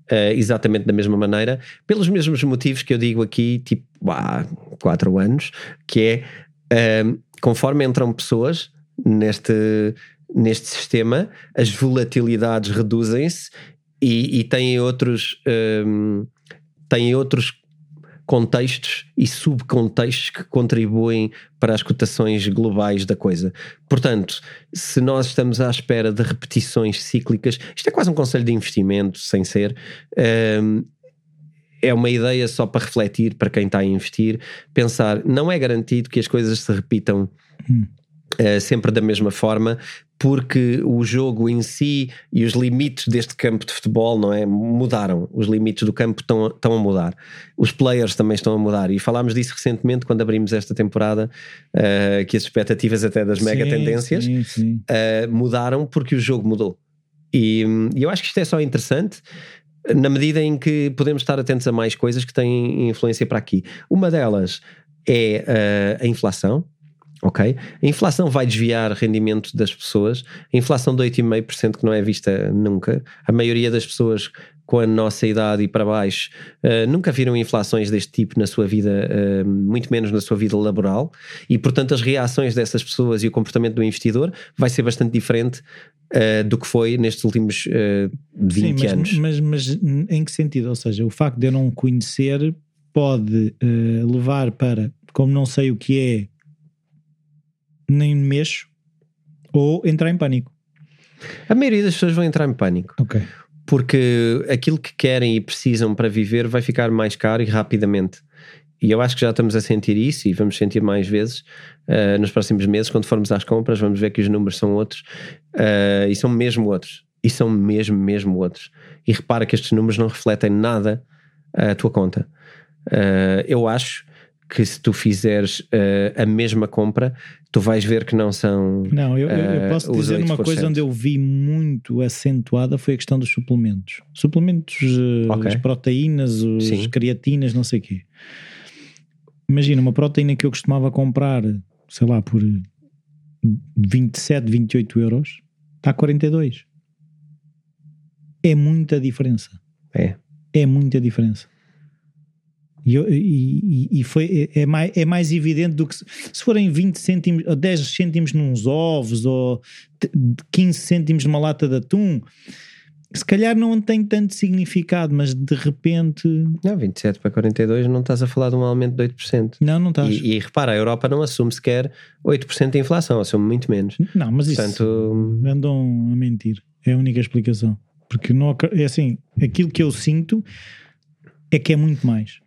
Speaker 3: eh, exatamente da mesma maneira, pelos mesmos motivos que eu digo aqui, tipo, há 4 anos, que é um, conforme entram pessoas neste, neste sistema, as volatilidades reduzem-se e, e têm outros um, têm outros contextos e subcontextos que contribuem para as cotações globais da coisa. Portanto, se nós estamos à espera de repetições cíclicas, isto é quase um conselho de investimento, sem ser. um, é uma ideia só para refletir para quem está a investir, pensar, não é garantido que as coisas se repitam
Speaker 2: Hum.
Speaker 3: Eh, sempre da mesma forma, porque o jogo em si e os limites deste campo de futebol não é mudaram. Os limites do campo estão, estão a mudar. Os players também estão a mudar. E falámos disso recentemente quando abrimos esta temporada, eh, que as expectativas até das mega
Speaker 2: Sim,
Speaker 3: tendências
Speaker 2: Sim, sim.
Speaker 3: uh, mudaram porque o jogo mudou. E, e eu acho que isto é só interessante na medida em que podemos estar atentos a mais coisas que têm influência para aqui. Uma delas é uh, a inflação. Ok? A inflação vai desviar rendimento das pessoas. A inflação de 8,5% que não é vista nunca. A maioria das pessoas com a nossa idade e para baixo uh, nunca viram inflações deste tipo na sua vida, uh, muito menos na sua vida laboral, e portanto as reações dessas pessoas e o comportamento do investidor vai ser bastante diferente uh, do que foi nestes últimos uh, 20
Speaker 2: Sim, mas,
Speaker 3: anos.
Speaker 2: Mas, mas em que sentido? Ou seja, o facto de eu não conhecer pode levar para, como não sei o que é, nem mexo, ou entrar em pânico.
Speaker 3: A maioria das pessoas vão entrar em pânico.
Speaker 2: Ok.
Speaker 3: porque aquilo que querem e precisam para viver vai ficar mais caro e rapidamente. E eu acho que já estamos a sentir isso e vamos sentir mais vezes uh, nos próximos meses. Quando formos às compras, vamos ver que os números são outros uh, e são mesmo outros. E são mesmo, mesmo outros. E repara que estes números não refletem nada a tua conta. Uh, eu acho que se tu fizeres a mesma compra, tu vais ver que não são.
Speaker 2: Não, eu, eu-
Speaker 3: uh,
Speaker 2: posso
Speaker 3: os
Speaker 2: dizer uma
Speaker 3: 8%.
Speaker 2: coisa onde eu vi muito acentuada foi a questão dos suplementos. Suplementos, eh,
Speaker 3: Ok.
Speaker 2: as proteínas, as
Speaker 3: Sim.
Speaker 2: creatinas, não sei o quê. Imagina, uma proteína que eu costumava comprar, sei lá, por 27, 28 euros, está a 42. É muita diferença.
Speaker 3: É.
Speaker 2: É muita diferença. E, e- e- foi, é, é mais, é mais evidente do que se, se forem 20 cêntimos ou 10 cêntimos nos ovos ou te- 15 cêntimos numa lata de atum. se calhar não tem tanto significado, mas de repente.
Speaker 3: Não, 27 para 42 não estás a falar de um aumento de 8%.
Speaker 2: Não, não estás.
Speaker 3: E, e repara, a Europa não assume sequer 8% de inflação, assume muito menos.
Speaker 2: Não, mas
Speaker 3: Portanto,
Speaker 2: isso andam a mentir. É a única explicação. Porque não, é assim, aquilo que eu sinto é que é muito mais.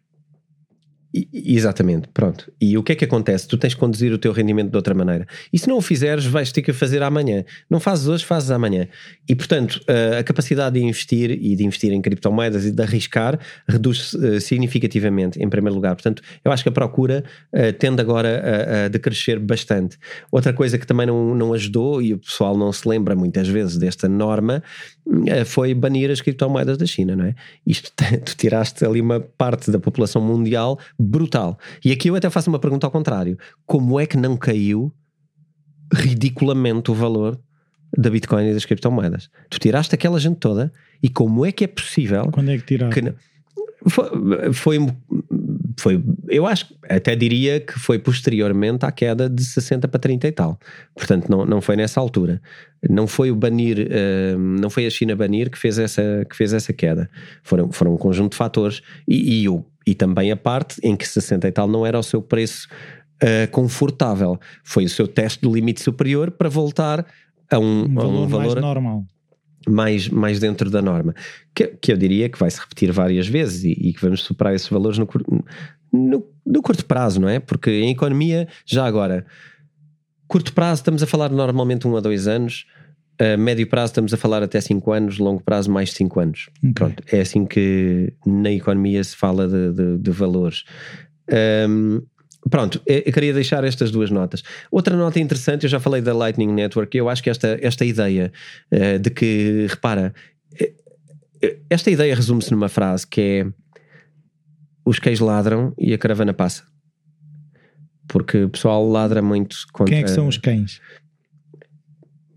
Speaker 3: Exatamente, pronto. E o que é que acontece? Tu tens que conduzir o teu rendimento de outra maneira. E se não o fizeres, vais ter que fazer amanhã. Não fazes hoje, fazes amanhã. E portanto, a- a capacidade de investir e de investir em criptomoedas e de arriscar reduz eh, significativamente, em primeiro lugar. Portanto, eu acho que a procura eh, tende agora a, a decrescer bastante. Outra coisa que também não, não ajudou, e o pessoal não se lembra muitas vezes desta norma, eh, foi banir as criptomoedas da China, não é? Isto, tu tiraste ali uma parte da população mundial brutal. E aqui eu até faço uma pergunta ao contrário: como é que não caiu ridiculamente o valor da Bitcoin e das criptomoedas? Tu tiraste aquela gente toda e como é que é possível
Speaker 2: Quando é que tirar?
Speaker 3: que não- foi, foi, foi- eu acho, até diria que foi posteriormente à queda de 60 para 30 e tal. Portanto, não, não foi nessa altura. Não foi o banir, eh, não foi a China banir que fez essa, que fez essa queda. Foram, foram um conjunto de fatores e, e, o, e também a parte em que 60 e tal não era o seu preço eh, confortável. Foi o seu teste do limite superior para voltar a um,
Speaker 2: Um
Speaker 3: a
Speaker 2: valor,
Speaker 3: um valor
Speaker 2: mais normal.
Speaker 3: mais, mais dentro da norma. Que, que eu diria que vai se repetir várias vezes e, e que vamos superar esses valores no, no, no curto prazo, não é? Porque em economia, já agora, curto prazo estamos a falar normalmente um a dois anos, a médio prazo estamos a falar até cinco anos, longo prazo mais de cinco anos.
Speaker 2: Ok.
Speaker 3: Pronto, é assim que na economia se fala de, de- de valores. Hum, pronto, eu eu queria deixar estas duas notas. Outra nota interessante, eu já falei da Lightning Network, eu acho que esta, esta ideia eh, de que, repara, eh, eh, esta ideia resume-se numa frase que é os cães ladram e a caravana passa. Porque o pessoal ladra muito contra...
Speaker 2: Quem é que são os cães?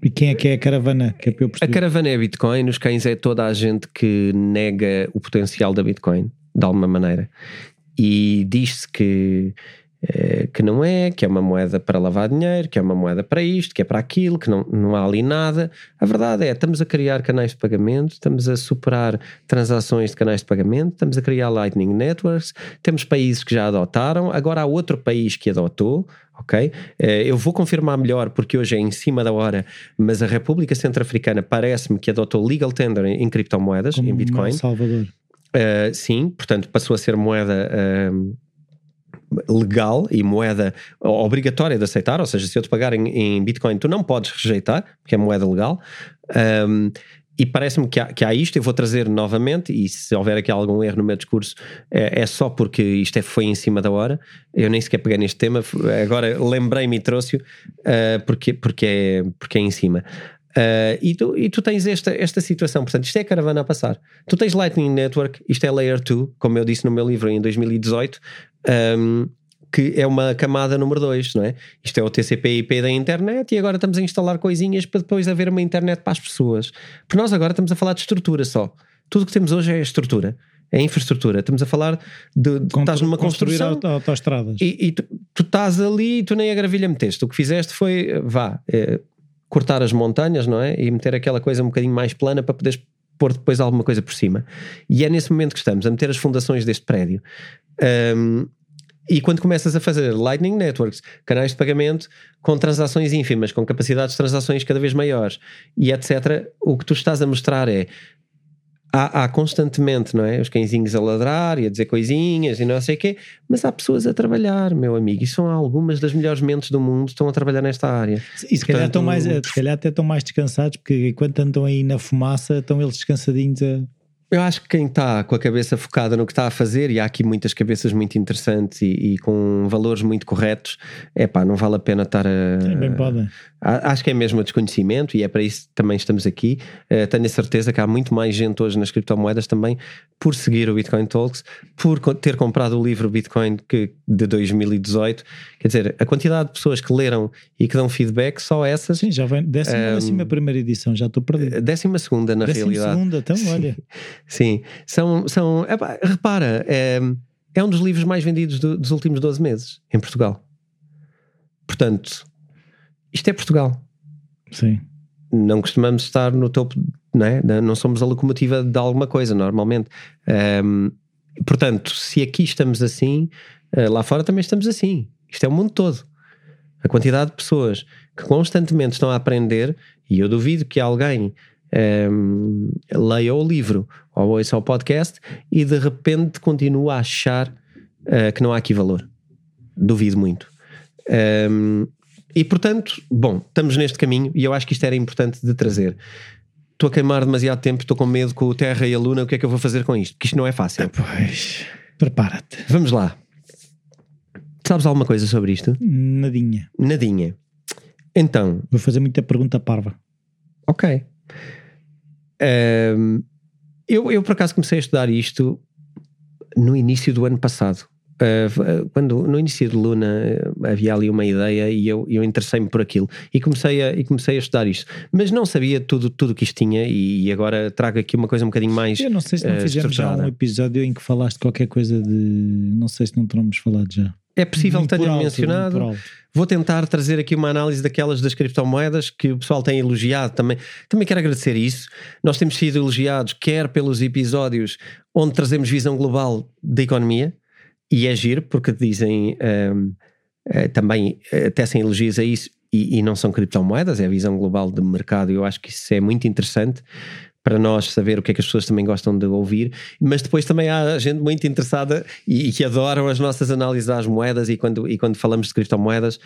Speaker 2: E quem é que é a caravana? Que é para eu
Speaker 3: A caravana é Bitcoin, os cães é toda a gente que nega o potencial da Bitcoin, de alguma maneira. E diz-se que, que não é, que é uma moeda para lavar dinheiro, que é uma moeda para isto, que é para aquilo, que não, não há ali nada. A verdade é, estamos a criar canais de pagamento, estamos a superar transações de canais de pagamento, estamos a criar Lightning Networks, temos países que já adotaram, agora há outro país que adotou, ok? Eh, Eu vou confirmar melhor porque hoje é em cima da hora, mas a República Centro-Africana parece-me que adotou legal tender em, criptomoedas,
Speaker 2: Como
Speaker 3: em Bitcoin.
Speaker 2: Salvador.
Speaker 3: Uh, sim, portanto passou a ser moeda um, legal e moeda obrigatória de aceitar, ou seja, se eu te pagar em, em Bitcoin tu não podes rejeitar, porque é moeda legal. Um, e parece-me que que há isto, eu vou trazer novamente, e se houver aqui algum erro no meu discurso, é, é só porque isto é, foi em cima da hora. Eu nem sequer peguei neste tema, agora lembrei-me e trouxe-o uh, porque, porque, é, porque é em cima. Uh, e, tu, e tu tens esta, esta situação, portanto, isto é a caravana a passar. Tu tens Lightning Network, isto é Layer 2, como eu disse no meu livro em 2018, um, que é uma camada número 2, não é? Isto é o TCP/IP da internet e agora estamos a instalar coisinhas para depois haver uma internet para as pessoas. Porque nós agora estamos a falar de estrutura só. Tudo o que temos hoje é estrutura, é infraestrutura. Estamos a falar de, de estás numa construção
Speaker 2: auto- autoestradas.
Speaker 3: e, e tu, tu estás ali e tu nem a gravilha meteste. O que fizeste foi, vá, eh, cortar as montanhas, não é? E meter aquela coisa um bocadinho mais plana para poderes pôr depois alguma coisa por cima. E é nesse momento que estamos a meter as fundações deste prédio. Um, e quando começas a fazer Lightning Networks, canais de pagamento com transações ínfimas, com capacidades de transações cada vez maiores e etc., o que tu estás a mostrar é há, há constantemente, não é? Os cãezinhos a ladrar e a dizer coisinhas e não sei o quê, mas há pessoas a trabalhar, meu amigo, e são algumas das melhores mentes do mundo que estão a trabalhar nesta área.
Speaker 2: E se calhar,
Speaker 3: Portanto-
Speaker 2: estão mais, se calhar até estão mais descansados, porque enquanto andam aí na fumaça, estão eles descansadinhos a.
Speaker 3: Eu acho que quem está com a cabeça focada no que está a fazer, e há aqui muitas cabeças muito interessantes e, e com valores muito corretos, é pá, não vale a pena estar a.
Speaker 2: Sim, bem podem.
Speaker 3: Acho que é mesmo o desconhecimento e é para isso que também estamos aqui. Eh, tenho a certeza que há muito mais gente hoje nas criptomoedas também por seguir o Bitcoin Talks, por ter comprado o livro Bitcoin que, de 2018. Quer dizer, a quantidade de pessoas que leram e que dão feedback, só essas.
Speaker 2: Sim, já vem. Décima,
Speaker 3: Um,
Speaker 2: décima primeira edição, já estou perdido.
Speaker 3: a Décima segunda, na
Speaker 2: Décima
Speaker 3: realidade.
Speaker 2: segunda, então olha.
Speaker 3: Sim, são. são epá, repara, é, é um dos livros mais vendidos do- dos últimos 12 meses em Portugal. Portanto, isto é Portugal.
Speaker 2: Sim.
Speaker 3: Não costumamos estar no topo não, é? não somos a locomotiva de alguma coisa, normalmente. Um, portanto, se aqui estamos assim, uh, lá fora também estamos assim. Isto é o mundo todo. A quantidade de pessoas que constantemente estão a aprender, e eu duvido que alguém um, leia o livro ou ouça o podcast e de repente continua a achar uh, que não há aqui valor. Duvido muito. Um, e portanto, bom, estamos neste caminho e eu acho que isto era importante de trazer. Estou a queimar demasiado tempo, estou com medo com o Terra e a Luna, o que é que eu vou fazer com isto? Porque isto não é fácil.
Speaker 2: Pois, prepara-te.
Speaker 3: Vamos lá. Sabes alguma coisa sobre isto?
Speaker 2: Nadinha.
Speaker 3: Nadinha. Então.
Speaker 2: Vou fazer muita pergunta parva.
Speaker 3: Ok. Um, eu, eu, por acaso, comecei a estudar isto no início do ano passado. Uh, quando no início de Luna havia ali uma ideia e eu, eu interessei-me por aquilo e comecei, a, e comecei a estudar isto, mas não sabia tudo tudo que isto tinha e, agora trago aqui uma coisa um bocadinho mais.
Speaker 2: Eu não sei se não uh, fizemos já um episódio em que falaste qualquer coisa de. Não sei se não teremos falado já.
Speaker 3: É possível que tenha mencionado. Vou tentar trazer aqui uma análise daquelas das criptomoedas que o pessoal tem elogiado também. Também quero agradecer isso. Nós temos sido elogiados, quer pelos episódios onde trazemos visão global da economia, e é giro, porque dizem um, é, também, tecem elogios a isso, e, e, não são criptomoedas, é a visão global do mercado. Eu acho que isso é muito interessante para nós saber o que é que as pessoas também gostam de ouvir, mas depois também há gente muito interessada e, e que adoram as nossas análises às moedas e quando, e quando falamos de criptomoedas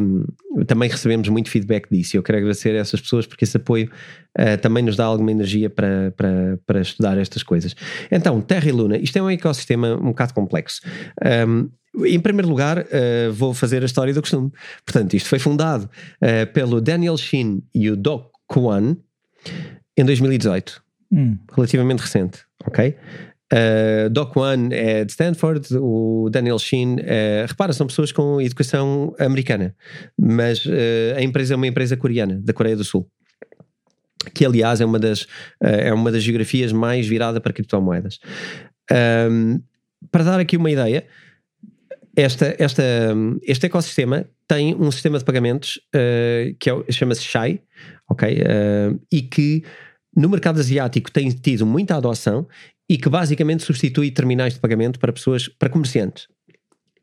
Speaker 3: um, também recebemos muito feedback disso. Eu quero agradecer a essas pessoas porque esse apoio uh, também nos dá alguma energia para, para, para estudar estas coisas. Então, Terra e Luna, isto é um ecossistema um bocado complexo. Um, em primeiro lugar, uh, vou fazer a história do costume. Portanto, isto foi fundado uh, pelo Daniel Shin e o Doc Kwon em 2018. Hum. Relativamente recente, ok? Uh, Doc One é de Stanford, o Daniel Sheen, uh, repara, são pessoas com educação americana, mas uh, a empresa é uma empresa coreana, da Coreia do Sul, que aliás é uma das, é uma das geografias mais virada para criptomoedas. Um, para dar aqui uma ideia, esta, esta, este ecossistema tem um sistema de pagamentos que é, chama-se Shai, ok? e que no mercado asiático tem tido muita adoção e que basicamente substitui terminais de pagamento para pessoas, para comerciantes.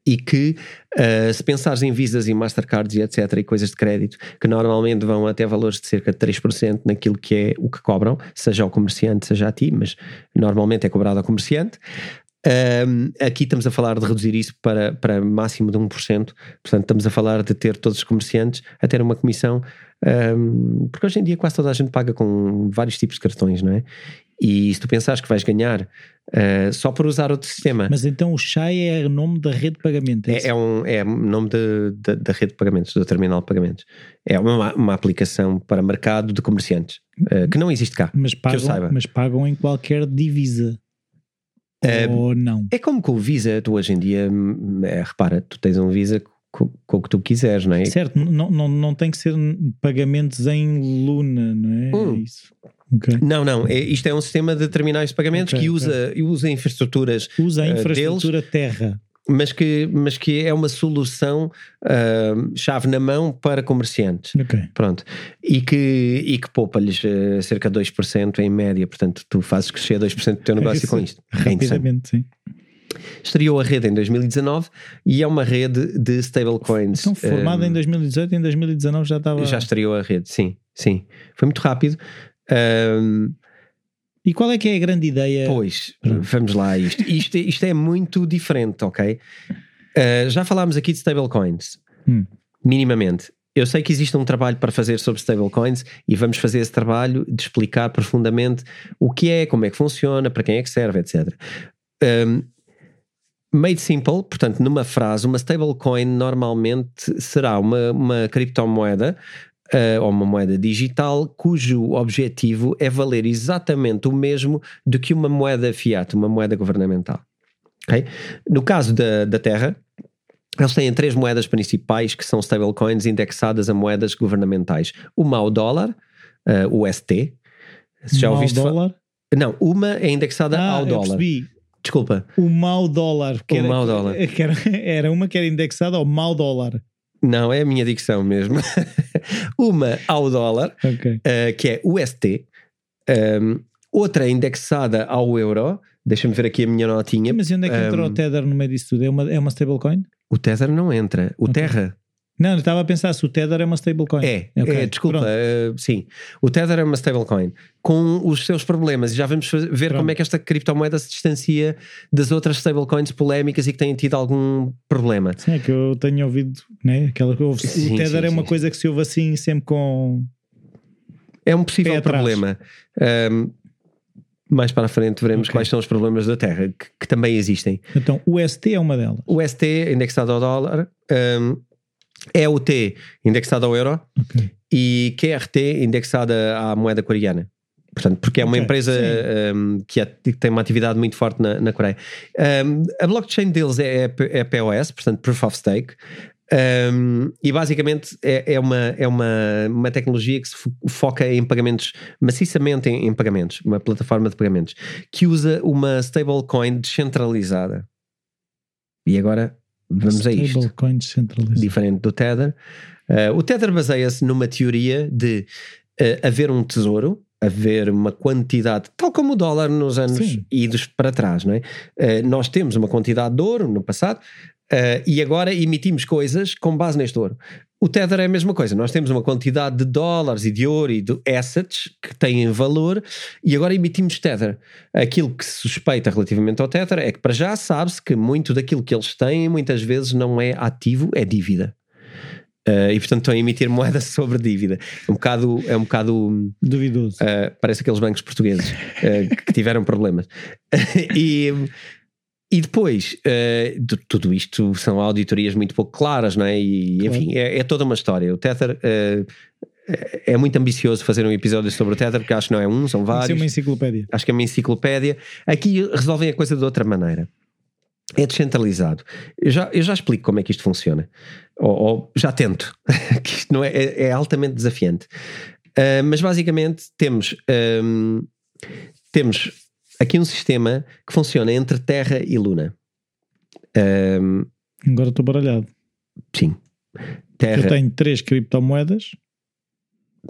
Speaker 3: E que, uh, se pensares em Visas e Mastercards e etc., e coisas de crédito, que normalmente vão até valores de cerca de 3% naquilo que é o que cobram, seja ao comerciante, seja a ti, mas normalmente é cobrado ao comerciante, um, aqui estamos a falar de reduzir isso para, para máximo de 1%, portanto, estamos a falar de ter todos os comerciantes a ter uma comissão, um, porque hoje em dia quase toda a gente paga com vários tipos de cartões, não é? E se tu pensares que vais ganhar uh, só por usar outro sistema.
Speaker 2: Mas então o Shai é o nome da rede de pagamentos?
Speaker 3: É, é, é um é nome da rede de pagamentos, do terminal de pagamentos. É uma, uma aplicação para mercado de comerciantes, uh, que não existe cá.
Speaker 2: Mas pagam, mas pagam em qualquer divisa. Uh, Ou não?
Speaker 3: É como com o Visa, tu hoje em dia, é, repara, tu tens um Visa com, com, o que tu quiseres, não é?
Speaker 2: Certo, não, não, não tem que ser pagamentos em Luna, não é? Hum. é isso.
Speaker 3: Okay. Não, não, é, isto é um sistema de terminais de pagamentos okay, que usa, okay. usa infraestruturas
Speaker 2: usa a infraestrutura uh, deles, terra
Speaker 3: mas que, mas que é uma solução uh, chave na mão para comerciantes.
Speaker 2: Okay.
Speaker 3: Pronto. E que, e que poupa-lhes uh, cerca de 2% em média. Portanto, tu fazes crescer 2% do teu negócio Isso, com isto.
Speaker 2: É rapidamente, sim.
Speaker 3: Estreou a rede em 2019 e é uma rede de stablecoins.
Speaker 2: Então, formada um, em 2018 e em 2019 já estava.
Speaker 3: Já estreou a rede, sim, sim. Foi muito rápido. Um,
Speaker 2: e qual é que é a grande ideia?
Speaker 3: Pois, vamos lá isto. Isto, isto é muito diferente, ok? Uh, já falámos aqui de stablecoins, hum. minimamente. Eu sei que existe um trabalho para fazer sobre stablecoins e vamos fazer esse trabalho de explicar profundamente o que é, como é que funciona, para quem é que serve, etc. Um, made simple, portanto, numa frase, uma stablecoin normalmente será uma, uma criptomoeda uh, ou uma moeda digital cujo objetivo é valer exatamente o mesmo do que uma moeda fiat, uma moeda governamental. Okay? No caso da, da Terra, eles têm três moedas principais que são stablecoins indexadas a moedas governamentais. Uma ao dólar, uh, o ST.
Speaker 2: Se já ouviste dólar?
Speaker 3: Não, uma é indexada
Speaker 2: ah,
Speaker 3: ao dólar.
Speaker 2: Percebi.
Speaker 3: Desculpa.
Speaker 2: O mau dólar.
Speaker 3: o era, mau dólar.
Speaker 2: Era, era uma que era indexada ao mau dólar.
Speaker 3: Não, é a minha dicção mesmo. uma ao dólar,
Speaker 2: okay.
Speaker 3: uh, que é UST, Um, outra é indexada ao euro. Deixa-me ver aqui a minha notinha.
Speaker 2: Mas e onde é que entra
Speaker 3: Um,
Speaker 2: o Tether no meio disso tudo? É uma, é uma stablecoin?
Speaker 3: O Tether não entra. O Terra
Speaker 2: Não, eu estava a pensar se o Tether é uma stablecoin.
Speaker 3: é.
Speaker 2: Ok,
Speaker 3: é desculpa, uh, sim. O Tether é uma stablecoin com os seus problemas. E já vamos ver
Speaker 2: Pronto.
Speaker 3: como é que esta criptomoeda se distancia das outras stablecoins polémicas e que têm tido algum problema.
Speaker 2: Sim, é que eu tenho ouvido, né? Aquela que ouve
Speaker 3: Sim,
Speaker 2: o Tether
Speaker 3: sim,
Speaker 2: é uma
Speaker 3: sim,
Speaker 2: coisa que se ouve assim sempre com.
Speaker 3: É um possível problema. Um, mais para a frente veremos
Speaker 2: Ok.
Speaker 3: quais são os problemas da Terra, que, que também existem.
Speaker 2: Então, o ST é uma delas.
Speaker 3: O ST, indexado ao dólar, um, EUT, indexado ao euro,
Speaker 2: Ok.
Speaker 3: e QRT, indexada à moeda coreana. Portanto, porque é uma
Speaker 2: Ok,
Speaker 3: empresa um, que, é- que tem uma atividade muito forte na, na Coreia. Um, a blockchain deles é, é, é POS, portanto, Proof of Stake. Um, e basicamente é, é, uma, é uma, uma tecnologia que se fo- foca em pagamentos, maciçamente em, em pagamentos, uma plataforma de pagamentos, que usa uma stablecoin descentralizada. E agora vamos a isto diferente do Tether. Uh, o Tether baseia-se numa teoria de uh, haver um tesouro, haver uma quantidade, tal como o dólar nos anos
Speaker 2: Sim.
Speaker 3: idos para trás, não é? Uh, nós temos uma quantidade de ouro no passado uh, e agora emitimos coisas com base neste ouro. O Tether é a mesma coisa, nós temos uma quantidade de dólares e de ouro e de assets que têm valor e agora emitimos Tether. Aquilo que se suspeita relativamente ao Tether é que para já sabe-se que muito daquilo que eles têm muitas vezes não é ativo, é dívida. Uh, e portanto estão a emitir moeda sobre dívida. É um bocado, é um bocado uh,
Speaker 2: Duvidoso.
Speaker 3: parece aqueles bancos portugueses uh, que tiveram problemas. e, e depois, uh, tudo isto são auditorias muito pouco claras, não é? E
Speaker 2: Claro.
Speaker 3: enfim, é, é toda uma história. O Tether uh, é muito ambicioso fazer um episódio sobre o Tether, porque acho que não é um, são
Speaker 2: Tem
Speaker 3: vários
Speaker 2: uma enciclopédia.
Speaker 3: acho que é uma enciclopédia. Aqui resolvem a coisa de outra maneira. É descentralizado. Eu já, eu já explico como é que isto funciona. Ou, ou já tento. que isto não é, é, é altamente desafiante. Ah, mas basicamente temos, ahm, temos aqui um sistema que funciona entre Terra e Luna. Ahm,
Speaker 2: Agora estou baralhado.
Speaker 3: sim.
Speaker 2: Eu
Speaker 3: Terra.
Speaker 2: tenho três criptomoedas.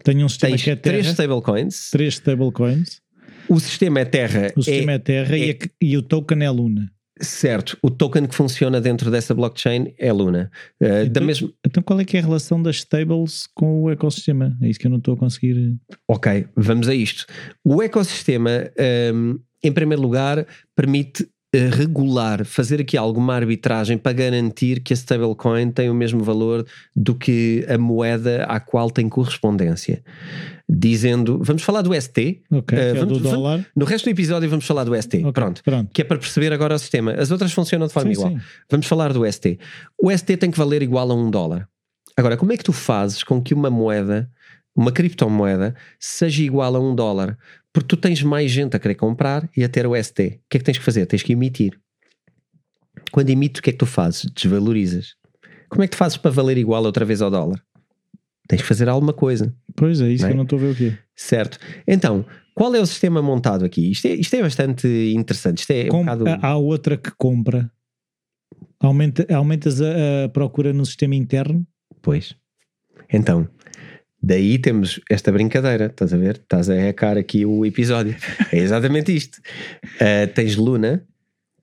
Speaker 2: Tenho um sistema
Speaker 3: Tens
Speaker 2: que é Terra.
Speaker 3: três stablecoins.
Speaker 2: Três stablecoins.
Speaker 3: O sistema é Terra.
Speaker 2: O sistema é, Terra e,
Speaker 3: é-
Speaker 2: a que- e o token é Luna.
Speaker 3: Certo, o token que funciona dentro dessa blockchain é Luna. Uh, da
Speaker 2: Então-
Speaker 3: mesma,
Speaker 2: Então qual é que é a relação das stables com o ecossistema? É isso que eu não estou a conseguir.
Speaker 3: ok, vamos a isto. O ecossistema, um, em primeiro lugar, permite regular, fazer aqui alguma arbitragem para garantir que a stablecoin tem o mesmo valor do que a moeda à qual tem correspondência. Dizendo, vamos falar do ST.
Speaker 2: Ok,
Speaker 3: Eh,
Speaker 2: que é
Speaker 3: vamos-
Speaker 2: do
Speaker 3: vamos-. No resto do episódio vamos falar do ST.
Speaker 2: Ok,
Speaker 3: Pronto.
Speaker 2: Pronto.
Speaker 3: Que é para perceber agora o sistema. As outras funcionam de forma
Speaker 2: Sim,
Speaker 3: igual.
Speaker 2: sim.
Speaker 3: Vamos falar do ST. O ST tem que valer igual a um dólar. Agora, como é que tu fazes com que uma moeda, uma criptomoeda, seja igual a um dólar? Porque tu tens mais gente a querer comprar e a ter o ST. O que é que tens que fazer? Tens que emitir. Quando emites, o que é que tu fazes? Desvalorizas. Como é que tu fazes para valer igual outra vez ao dólar? Tens que fazer alguma coisa.
Speaker 2: Pois é, isso
Speaker 3: Não é?
Speaker 2: que eu não estou a ver o quê.
Speaker 3: Certo. Então, qual é o sistema montado aqui? Isto é, isto é bastante interessante. Isto é um
Speaker 2: Com-
Speaker 3: bocado...
Speaker 2: Há outra que compra. Aumenta, aumentas a, a procura no sistema interno.
Speaker 3: Pois. Então, daí temos esta brincadeira, estás a ver? Estás a hackar aqui o episódio. É exatamente isto. Uh, tens Luna,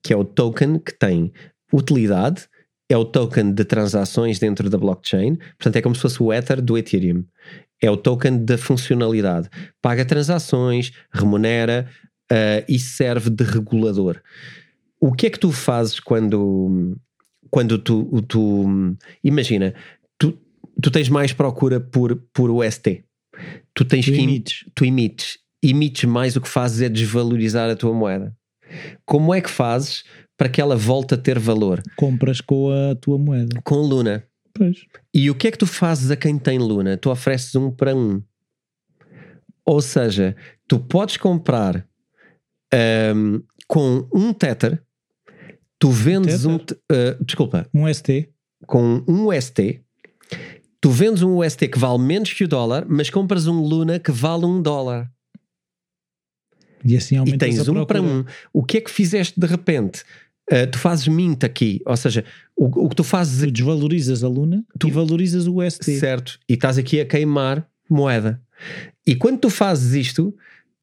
Speaker 3: que é o token que tem utilidade, é o token de transações dentro da blockchain, portanto é como se fosse o Ether do Ethereum. É o token da funcionalidade. Paga transações, remunera uh, e serve de regulador. O que é que tu fazes quando, quando tu, tu imagina, tu, tens mais procura por, por UST. Tu tens
Speaker 2: Tu
Speaker 3: que
Speaker 2: emites.
Speaker 3: tu emites. Emites mais o que fazes é desvalorizar a tua moeda. Como é que fazes para que ela volte a ter valor?
Speaker 2: Compras com a tua moeda.
Speaker 3: Com Luna.
Speaker 2: Pois.
Speaker 3: E o que é que tu fazes a quem tem Luna? Tu ofereces um para um. Ou seja, tu podes comprar ahm, com um Tether, tu vendes um. te- ah, desculpa,
Speaker 2: Um ST.
Speaker 3: com um UST, tu vendes um UST que vale menos que o dólar, mas compras um Luna que vale um dólar.
Speaker 2: E assim
Speaker 3: E tens um para um. O que é que fizeste de repente? Ah, tu fazes mint aqui, ou seja, o, o que tu fazes
Speaker 2: Tu desvalorizas a Luna
Speaker 3: Tu-
Speaker 2: e valorizas o ST.
Speaker 3: Certo. E estás aqui a queimar moeda. E quando tu fazes isto,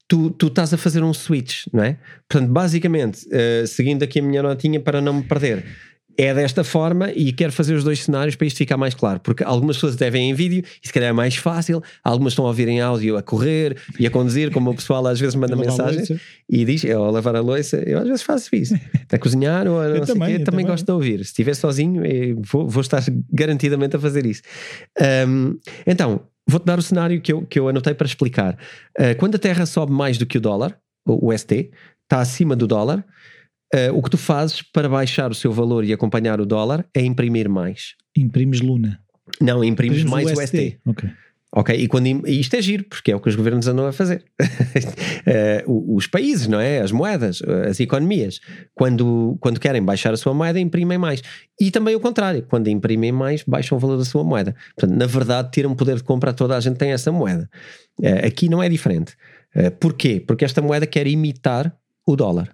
Speaker 3: tu, tu estás a fazer um switch, não é? Portanto, basicamente, uh, seguindo aqui a minha notinha para não me perder, é desta forma e quero fazer os dois cenários para isto ficar mais claro, porque algumas pessoas até veem em vídeo e se calhar é mais fácil, algumas estão a ouvir em áudio a correr e a conduzir, como o pessoal às vezes manda mensagens e diz, eu a lavar a louça, eu às vezes faço isso, a cozinhar ou a não eu sei quê, também, também gosto de ouvir. Se estiver sozinho, vou, vou estar garantidamente a fazer isso. Um, então, vou-te dar o cenário que eu, que eu anotei para explicar. Uh, quando a Terra sobe mais do que o dólar, o, o ST, está acima do dólar, uh, o que tu fazes para baixar o seu valor e acompanhar o dólar é imprimir mais.
Speaker 2: Imprimes Luna.
Speaker 3: Não, imprimes, imprimes mais o ST. O ST.
Speaker 2: Ok.
Speaker 3: Ok, e, quando, e isto é giro, porque é o que os governos andam a fazer. uh, os países, não é? As moedas, as economias, quando, quando querem baixar a sua moeda, imprimem mais. E também o contrário, quando imprimem mais, baixam o valor da sua moeda. Portanto, na verdade, tiram poder de compra a toda a gente tem essa moeda. Uh, aqui não é diferente. Uh, porquê? Porque esta moeda quer imitar o dólar.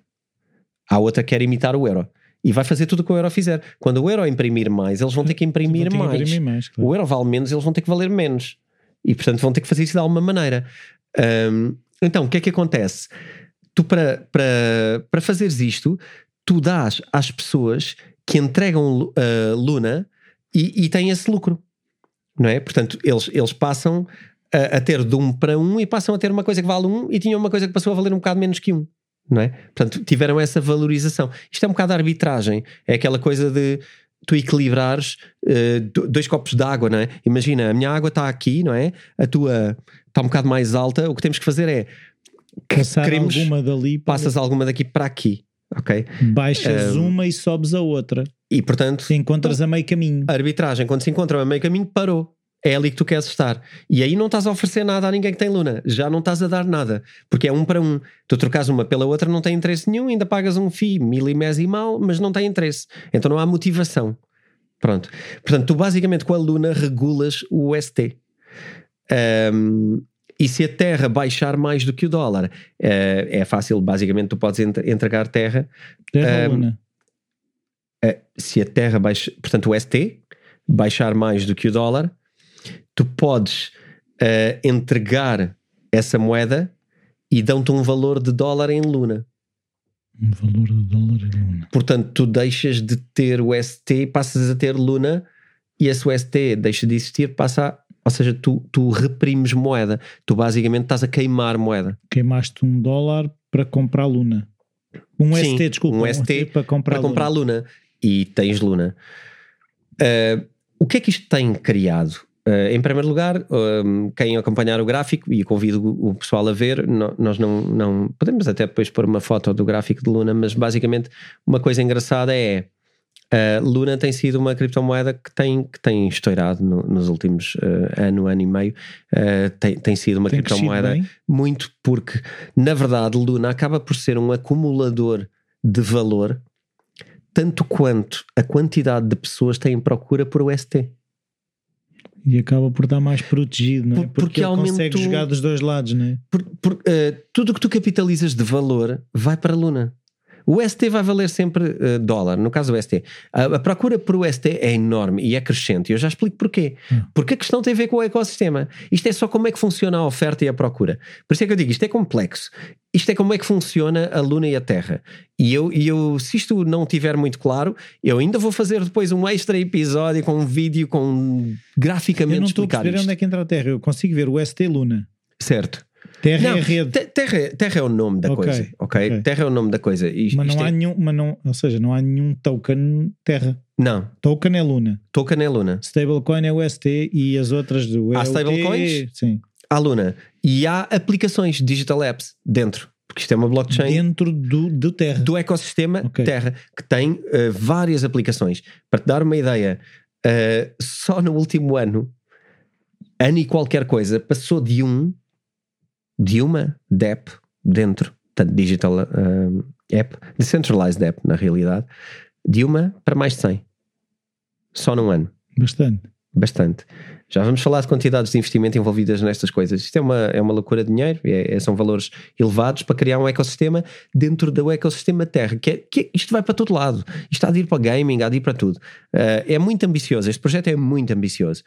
Speaker 3: A outra quer imitar o euro e vai fazer tudo o que o euro fizer. Quando o euro imprimir mais, eles vão ter que imprimir mais. Que imprimir mais claro. O euro vale menos, eles vão ter que valer menos. E portanto vão ter que fazer isso de alguma maneira. Um, então, o que é que acontece? Tu, para, para, para fazeres isto, tu dás às pessoas que entregam uh, Luna e, e têm esse lucro. Não é? Portanto, eles, eles passam a, a, ter de um para um e passam a ter uma coisa que vale um e tinham uma coisa que passou a valer um bocado menos que um não é? Portanto, tiveram essa valorização. Isto é um bocado arbitragem, é aquela coisa de tu equilibrares uh, dois copos de água, não é? Imagina, a minha água está aqui, não é? A tua está um bocado mais alta, o que temos que fazer é
Speaker 2: passar queremos, alguma dali
Speaker 3: para... passas alguma daqui para aqui, ok?
Speaker 2: Baixas um, uma e sobes a outra.
Speaker 3: E portanto,
Speaker 2: encontras a meio caminho.
Speaker 3: A arbitragem, quando se encontra a meio caminho, parou é ali que tu queres estar. E aí não estás a oferecer nada a ninguém que tem Luna, já não estás a dar nada, porque é um para um. Tu trocas uma pela outra, não tem interesse nenhum, ainda pagas um FII mal mas não tem interesse. Então não há motivação. Pronto. Portanto, tu basicamente com a Luna regulas o ST. Um, e se a terra baixar mais do que o dólar, uh, é fácil, basicamente tu podes entregar terra.
Speaker 2: Terra um, Luna.
Speaker 3: Uh, se a terra baixa, portanto o ST baixar mais do que o dólar, tu podes uh, entregar essa moeda e dão-te um valor de dólar em Luna.
Speaker 2: Um valor de dólar em Luna.
Speaker 3: Portanto, tu deixas de ter o ST, passas a ter Luna e esse UST deixa de existir, passa a, ou seja, tu, tu reprimes moeda. Tu basicamente estás a queimar moeda.
Speaker 2: Queimaste um dólar para comprar Luna. Um
Speaker 3: Sim,
Speaker 2: ST, desculpa.
Speaker 3: Um, ST, para comprar, para comprar Luna. Luna. E tens Luna. Uh, o que é que isto tem criado? Uh, em primeiro lugar, um, quem acompanhar o gráfico, e convido o pessoal a ver, no, nós não, não. Podemos até depois pôr uma foto do gráfico de Luna, mas basicamente uma coisa engraçada é. Uh, Luna tem sido uma criptomoeda que tem, que tem estourado no, nos últimos uh, ano, ano e meio. Uh, tem, tem sido uma tem criptomoeda muito porque, na verdade, Luna acaba por ser um acumulador de valor, tanto quanto a quantidade de pessoas têm procura por UST.
Speaker 2: E acaba por estar mais protegido, não é? Porque, porque ele consegue jogar dos dois lados, não é?
Speaker 3: Por, por, uh, tudo o que tu capitalizas de valor vai para a Luna. O ST vai valer sempre uh, dólar, no caso do ST. A, a, procura por o ST é enorme e é crescente. E eu já explico porquê. Hum. Porque a questão tem a ver com o ecossistema. Isto é só como é que funciona a oferta e a procura. Por isso é que eu digo, isto é complexo. Isto é como é que funciona a Luna e a Terra. E eu, e eu se isto não tiver muito claro, eu ainda vou fazer depois um extra episódio com um vídeo com graficamente
Speaker 2: Eu não estou a perceber
Speaker 3: isto.
Speaker 2: onde é que entra a Terra. Eu consigo ver o ST Luna.
Speaker 3: Certo.
Speaker 2: Terra não, é rede.
Speaker 3: Terra, terra é o nome da okay, coisa, okay? okay? Terra é o nome da coisa.
Speaker 2: Isto, mas não há é... nenhum, mas não, ou seja, não há nenhum token Terra.
Speaker 3: Não.
Speaker 2: Token é Luna.
Speaker 3: Token é Luna.
Speaker 2: Stablecoin é o ST e as outras do
Speaker 3: Há stablecoins?
Speaker 2: Sim.
Speaker 3: Há Luna. E há aplicações, digital apps, dentro. Porque isto é uma blockchain.
Speaker 2: Dentro do, do Terra.
Speaker 3: Do ecossistema okay. Terra, que tem uh, várias aplicações. Para te dar uma ideia, uh, só no último ano, ano e qualquer coisa, passou de um de uma DEP dentro, portanto, Digital uh, App, Decentralized App, na realidade, de uma para mais de 100. Só num ano.
Speaker 2: Bastante.
Speaker 3: Bastante. Já vamos falar de quantidades de investimento envolvidas nestas coisas. Isto é uma, é uma loucura de dinheiro, é, é, são valores elevados para criar um ecossistema dentro do ecossistema Terra. Que, é, que é, isto vai para todo lado. Isto há de ir para gaming, há de ir para tudo. Uh, é muito ambicioso. Este projeto é muito ambicioso.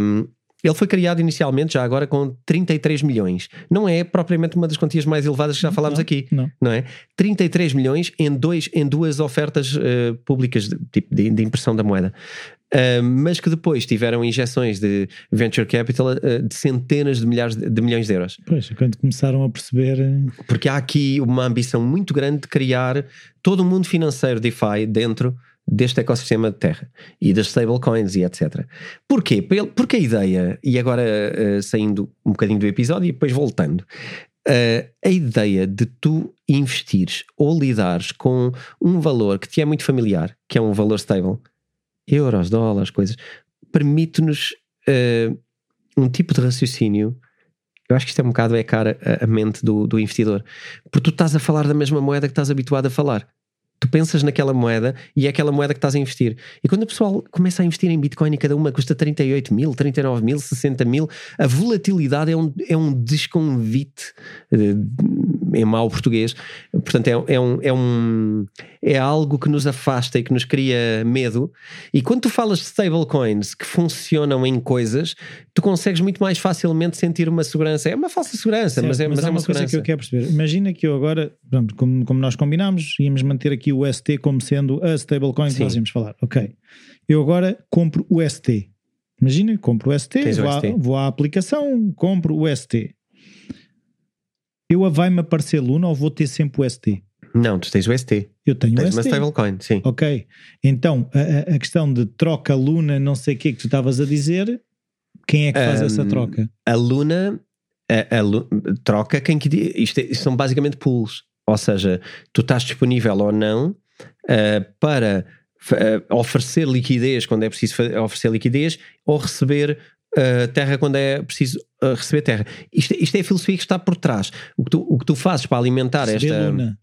Speaker 3: Um, ele foi criado inicialmente, já agora, com 33 milhões. Não é propriamente uma das quantias mais elevadas que já falámos
Speaker 2: não,
Speaker 3: aqui.
Speaker 2: Não.
Speaker 3: não é? 33 milhões em, dois, em duas ofertas uh, públicas de, tipo, de, de, impressão da moeda. Uh, mas que depois tiveram injeções de venture capital uh, de centenas de milhares de, de, milhões de euros.
Speaker 2: Pois, quando começaram a perceber.
Speaker 3: Porque há aqui uma ambição muito grande de criar todo o mundo financeiro DeFi dentro deste ecossistema de terra e das stablecoins e etc. Porquê? Porque a ideia, e agora uh, saindo um bocadinho do episódio e depois voltando, uh, a ideia de tu investires ou lidares com um valor que te é muito familiar, que é um valor stable, euros, dólares, coisas, permite-nos uh, um tipo de raciocínio. Eu acho que isto é um bocado é cara a mente do, do investidor, porque tu estás a falar da mesma moeda que estás habituado a falar tu pensas naquela moeda e é aquela moeda que estás a investir. E quando o pessoal começa a investir em Bitcoin e cada uma custa 38 mil, 39 mil, 60 mil, a volatilidade é um, é um desconvite eh, em mau português. Portanto, é, é, um, é, um, é algo que nos afasta e que nos cria medo. E quando tu falas de stablecoins que funcionam em coisas, tu consegues muito mais facilmente sentir uma segurança. É uma falsa segurança, certo, mas é, mas, mas é uma, uma coisa
Speaker 2: que eu quero perceber. Imagina que eu agora, pronto, como, como nós combinámos, íamos manter aqui o ST como sendo a stablecoin que nós íamos falar. Ok. Eu agora compro o ST. Imagina, compro o ST, vou, o ST. À, vou à aplicação, compro o ST. Eu vai-me aparecer Luna ou vou ter sempre o ST?
Speaker 3: Não, tu tens o ST.
Speaker 2: Eu tenho
Speaker 3: tens
Speaker 2: o ST.
Speaker 3: uma stablecoin, sim.
Speaker 2: Ok. Então, a, a, questão de troca Luna, não sei o que é que tu estavas a dizer, quem é que faz um, essa troca?
Speaker 3: A Luna, a, a, troca quem que. Isto, é, isto são basicamente pools. Ou seja, tu estás disponível ou não uh, para uh, oferecer liquidez quando é preciso oferecer liquidez ou receber uh, terra quando é preciso receber terra. Isto, isto, é a filosofia que está por trás. O que tu, o que tu fazes para alimentar receber esta. Luna.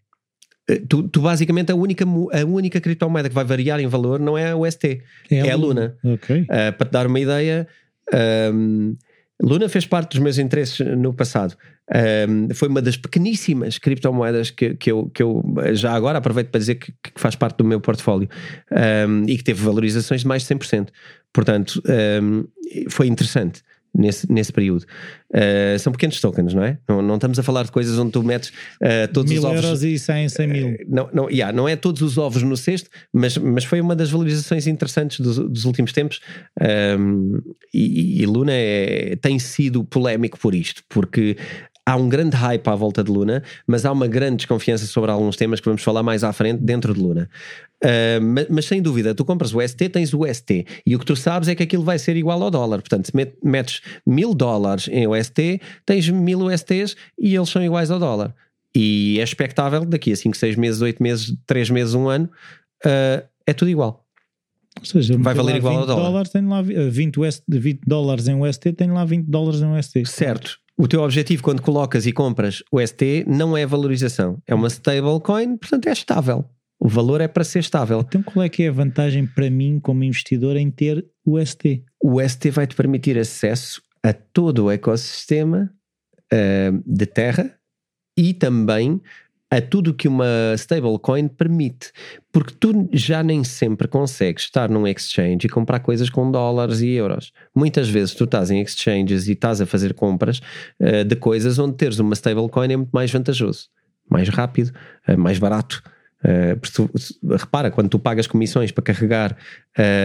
Speaker 3: Tu, tu, basicamente a única, a única criptomoeda que vai variar em valor não é a UST, é, é a Luna.
Speaker 2: Luna. Okay.
Speaker 3: para te dar uma ideia, um, Luna fez parte dos meus interesses no passado. Um, foi uma das pequeníssimas criptomoedas que, que, eu, que eu já agora aproveito para dizer que, que faz parte do meu portfólio um, e que teve valorizações de mais de 100%. Portanto, um, foi interessante nesse, nesse período. Uh, são pequenos tokens, não é? Não, não estamos a falar de coisas onde tu metes uh, todos
Speaker 2: mil
Speaker 3: os ovos.
Speaker 2: euros e 100, 100 mil. Uh,
Speaker 3: não, não, yeah, não é todos os ovos no cesto, mas, mas foi uma das valorizações interessantes dos, dos últimos tempos. Um, e, e, Luna é, tem sido polémico por isto, porque há um grande hype à volta de Luna, mas há uma grande desconfiança sobre alguns temas que vamos falar mais à frente dentro de Luna. Uh, mas, mas, sem dúvida, tu compras o ST, tens o ST, e o que tu sabes é que aquilo vai ser igual ao dólar. Portanto, se metes mil dólares em UST, tens mil USTs e eles são iguais ao dólar. E é expectável daqui a 5, 6 meses, 8 meses, 3 meses, 1 ano, uh, é tudo igual.
Speaker 2: Ou seja,
Speaker 3: vai valer igual ao dólar.
Speaker 2: Dólares, tenho lá 20, UST, 20 dólares em UST, tenho lá 20 dólares em UST.
Speaker 3: Certo. O teu objetivo quando colocas e compras o ST não é valorização, é uma stablecoin, portanto é estável. O valor é para ser estável.
Speaker 2: Então qual é que é a vantagem para mim como investidor em ter o ST?
Speaker 3: O ST vai te permitir acesso a todo o ecossistema uh, de terra e também a tudo que uma stablecoin permite, porque tu já nem sempre consegues estar num exchange e comprar coisas com dólares e euros. Muitas vezes tu estás em exchanges e estás a fazer compras uh, de coisas onde teres uma stablecoin é muito mais vantajoso, mais rápido, uh, mais barato. Uh, tu, repara, quando tu pagas comissões para carregar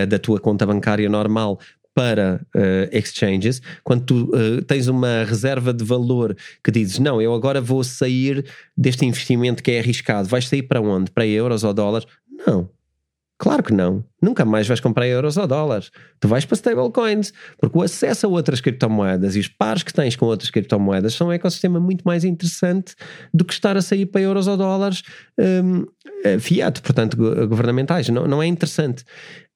Speaker 3: da tua conta bancária normal para uh, exchanges, quando tu uh, tens uma reserva de valor que dizes, não, eu agora vou sair deste investimento que é arriscado, vais sair para onde? Para euros ou dólares? Não. Claro que não. Nunca mais vais comprar euros ou dólares. Tu vais para stablecoins, porque o acesso a outras criptomoedas e os pares que tens com outras criptomoedas são um ecossistema muito mais interessante do que estar a sair para euros ou dólares um, eh, fiat, portanto, governamentais. Não, não é interessante.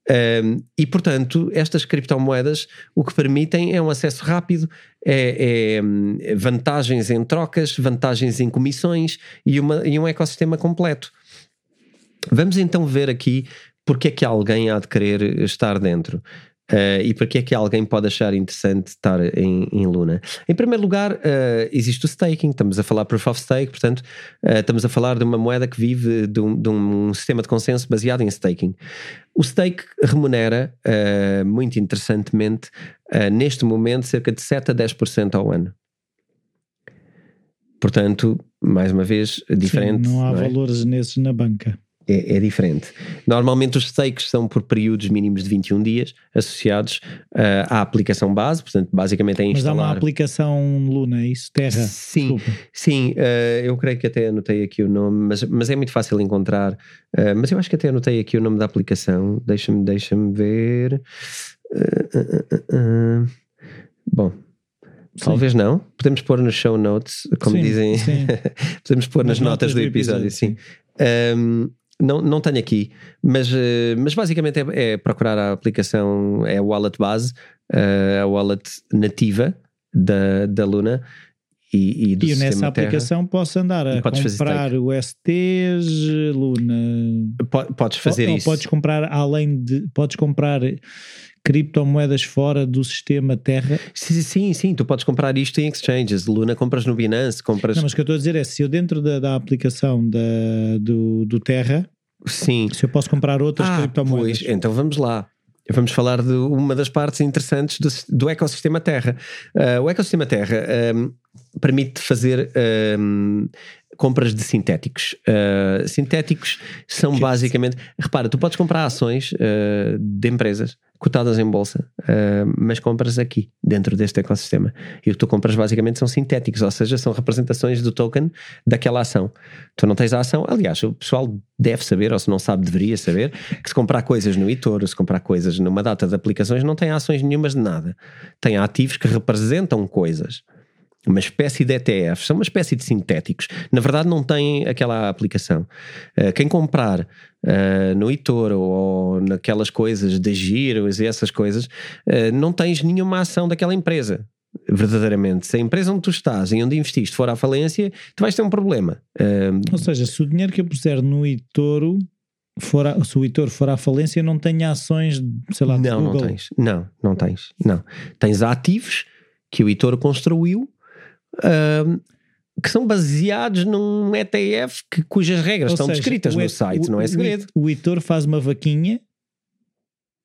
Speaker 3: Um, e portanto, estas criptomoedas o que permitem é um acesso rápido, é, é hum, vantagens em trocas, vantagens em comissões e, uma, e um ecossistema completo. Vamos então ver aqui porque é que alguém há de querer estar dentro. Uh, e para que é que alguém pode achar interessante estar em, em Luna? Em primeiro lugar, uh, existe o staking, estamos a falar proof of stake, portanto, uh, estamos a falar de uma moeda que vive de um, de um, sistema de consenso baseado em staking. O stake remunera, muito interessantemente, neste momento, cerca de 7 a 10% ao ano. Portanto, mais uma vez, diferente.
Speaker 2: Sim, não há
Speaker 3: não
Speaker 2: é? valores nesses na banca
Speaker 3: é, é, diferente. Normalmente os stakes são por períodos mínimos de 21 dias associados uh, à aplicação base, portanto, basicamente é instalar...
Speaker 2: Mas há uma aplicação Luna, é isso? Terra?
Speaker 3: Sim, Desculpa. sim uh, eu creio que até anotei aqui o nome, mas, mas é muito fácil encontrar. Uh, mas eu acho que até anotei aqui o nome da aplicação. Deixa-me deixa ver. bom, Talvez sim. não. Podemos pôr nos show notes, como sim, dizem. Sim. Podemos pôr nas, nas notas, notas, do episódio, episódio sim. Um, não, não tenho aqui, mas, eh, mas basicamente é, é procurar a aplicação, é a wallet base, eh, a wallet nativa da, da Luna e, e, do
Speaker 2: e nessa aplicação posso andar a comprar o STs, Luna.
Speaker 3: Podes fazer
Speaker 2: ou,
Speaker 3: isso.
Speaker 2: Ou podes comprar além de. Podes comprar criptomoedas fora do sistema Terra?
Speaker 3: Sim, sim, sim, tu podes comprar isto em exchanges. Luna compras no Binance, compras.
Speaker 2: Não, mas o que eu estou a dizer é se eu dentro da, da aplicação da, do, do Terra
Speaker 3: Sim.
Speaker 2: Se eu posso comprar outras ah, criptomoedas.
Speaker 3: Pois, então vamos lá. Vamos falar de uma das partes interessantes do, do ecossistema Terra. Uh, o ecossistema Terra um, permite fazer um, compras de sintéticos. Uh, sintéticos são que basicamente. Repara, tu podes comprar ações uh, de empresas cotadas em bolsa, uh, mas compras aqui, dentro deste ecossistema. E o que tu compras basicamente são sintéticos, ou seja, são representações do token daquela ação. Tu não tens a ação, aliás, o pessoal deve saber, ou se não sabe, deveria saber, que se comprar coisas no eToro, se comprar coisas numa data de aplicações, não tem ações nenhumas de nada. Tem ativos que representam coisas uma espécie de ETFs, são uma espécie de sintéticos. Na verdade, não têm aquela aplicação. Uh, quem comprar uh, no eToro ou naquelas coisas de giros e essas coisas, uh, não tens nenhuma ação daquela empresa. Verdadeiramente, se a empresa onde tu estás e onde investiste for à falência, tu vais ter um problema.
Speaker 2: Ou seja, se o dinheiro que eu puser no eToro for a, se o eToro for à falência, não tem ações, sei lá,
Speaker 3: não,
Speaker 2: Google.
Speaker 3: não tens, não, não tens, não. Tens ativos que o eToro construiu uh, que são baseados num ETF que, cujas regras Ou estão seja, descritas no site,
Speaker 2: o,
Speaker 3: não é segredo.
Speaker 2: O, editor faz uma vaquinha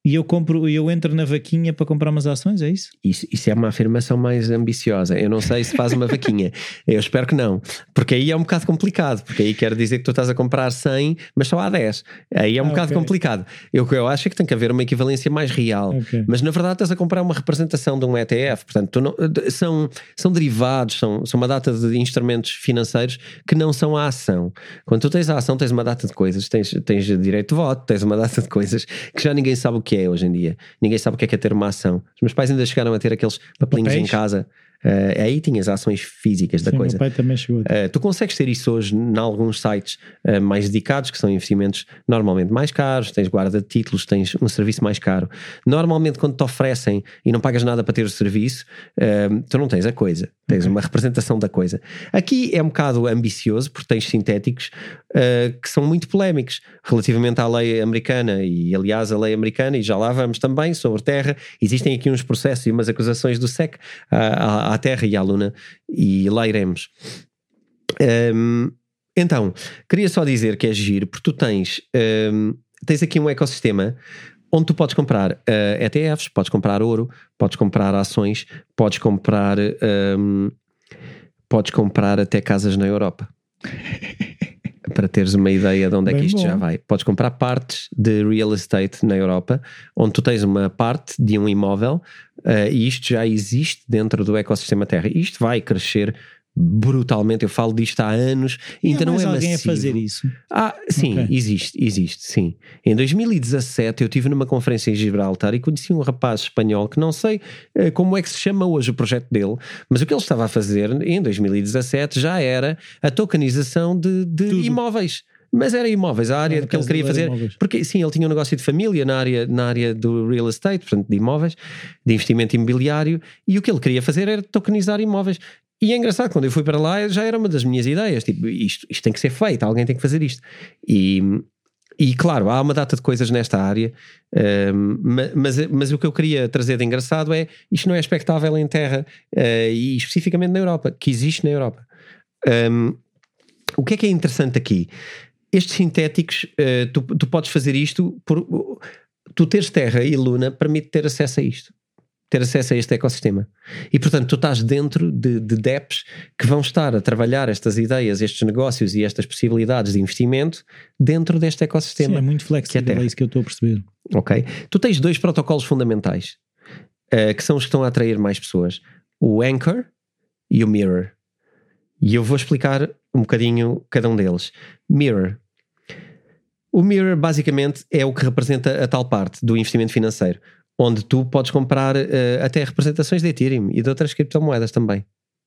Speaker 2: e eu compro, eu entro na vaquinha para comprar umas ações, é isso?
Speaker 3: isso? Isso é uma afirmação mais ambiciosa. Eu não sei se faz uma vaquinha. Eu espero que não. Porque aí é um bocado complicado. Porque aí quer dizer que tu estás a comprar 100, mas só há 10. Aí é um ah, bocado okay. complicado. Eu, eu acho é que tem que haver uma equivalência mais real. Okay. Mas na verdade estás a comprar uma representação de um ETF. Portanto, não, são, são derivados, são, são uma data de instrumentos financeiros que não são a ação. Quando tu tens a ação, tens uma data de coisas. Tens, tens direito de voto, tens uma data de coisas que já ninguém sabe o que que é hoje em dia. Ninguém sabe o que é, que é ter uma ação. Os meus pais ainda chegaram a ter aqueles papelinhos Papéis? em casa Uh, aí tinhas ações físicas da
Speaker 2: Sim,
Speaker 3: coisa.
Speaker 2: Meu pai também chegou. Uh,
Speaker 3: tu consegues ter isso hoje em alguns sites uh, mais dedicados, que são investimentos normalmente mais caros, tens guarda de títulos, tens um serviço mais caro. Normalmente, quando te oferecem e não pagas nada para ter o serviço, tu não tens a coisa, tens okay. uma representação da coisa. Aqui é um bocado ambicioso, porque tens sintéticos que são muito polémicos relativamente à lei americana, e aliás, a lei americana, e já lá vamos também sobre terra. Existem aqui uns processos e umas acusações do SEC à, à Terra e à Luna e lá iremos. Um, então, queria só dizer que é giro, porque tu tens, um, tens aqui um ecossistema onde tu podes comprar uh, ETFs, podes comprar ouro, podes comprar ações, podes comprar um, podes comprar até casas na Europa. para teres uma ideia de onde Bem é que isto bom. já vai. Podes comprar partes de real estate na Europa, onde tu tens uma parte de um imóvel uh, e isto já existe dentro do ecossistema Terra. Isto vai crescer brutalmente. Eu falo disto há anos e ainda não é
Speaker 2: alguém
Speaker 3: massivo.
Speaker 2: a fazer isso?
Speaker 3: Ah, sim, okay. existe, existe, sim. Em 2017 eu tive numa conferência em Gibraltar e conheci um rapaz espanhol que não sei uh, como é que se chama hoje o projeto dele, mas o que ele estava a fazer em 2017 já era a tokenização de, de imóveis mas era imóveis, a área que ele queria fazer, imóveis. porque sim, ele tinha um negócio de família na área, na área do real estate, portanto de imóveis, de investimento imobiliário, e o que ele queria fazer era tokenizar imóveis. E é engraçado, quando eu fui para lá já era uma das minhas ideias, tipo, isto, isto tem que ser feito, alguém tem que fazer isto. E, e claro, há uma data de coisas nesta área, um, mas, mas o que eu queria trazer de engraçado é isto não é expectável em terra uh, e especificamente na Europa, que existe na Europa. Um, o que é que é interessante aqui? Estes sintéticos, uh, tu, tu podes fazer isto por. Tu teres terra e luna permite ter acesso a isto ter acesso a este ecossistema. E portanto, tu estás dentro de, de DEPs que vão estar a trabalhar estas ideias, estes negócios e estas possibilidades de investimento dentro deste ecossistema.
Speaker 2: Sim, é muito flexível, é, é isso que eu estou a perceber.
Speaker 3: Ok. Tu tens dois protocolos fundamentais uh, que são os que estão a atrair mais pessoas: o Anchor e o Mirror. E eu vou explicar um bocadinho cada um deles. Mirror. O Mirror basicamente é o que representa a tal parte do investimento financeiro onde tu podes comprar uh, até representações de Ethereum e de outras criptomoedas também,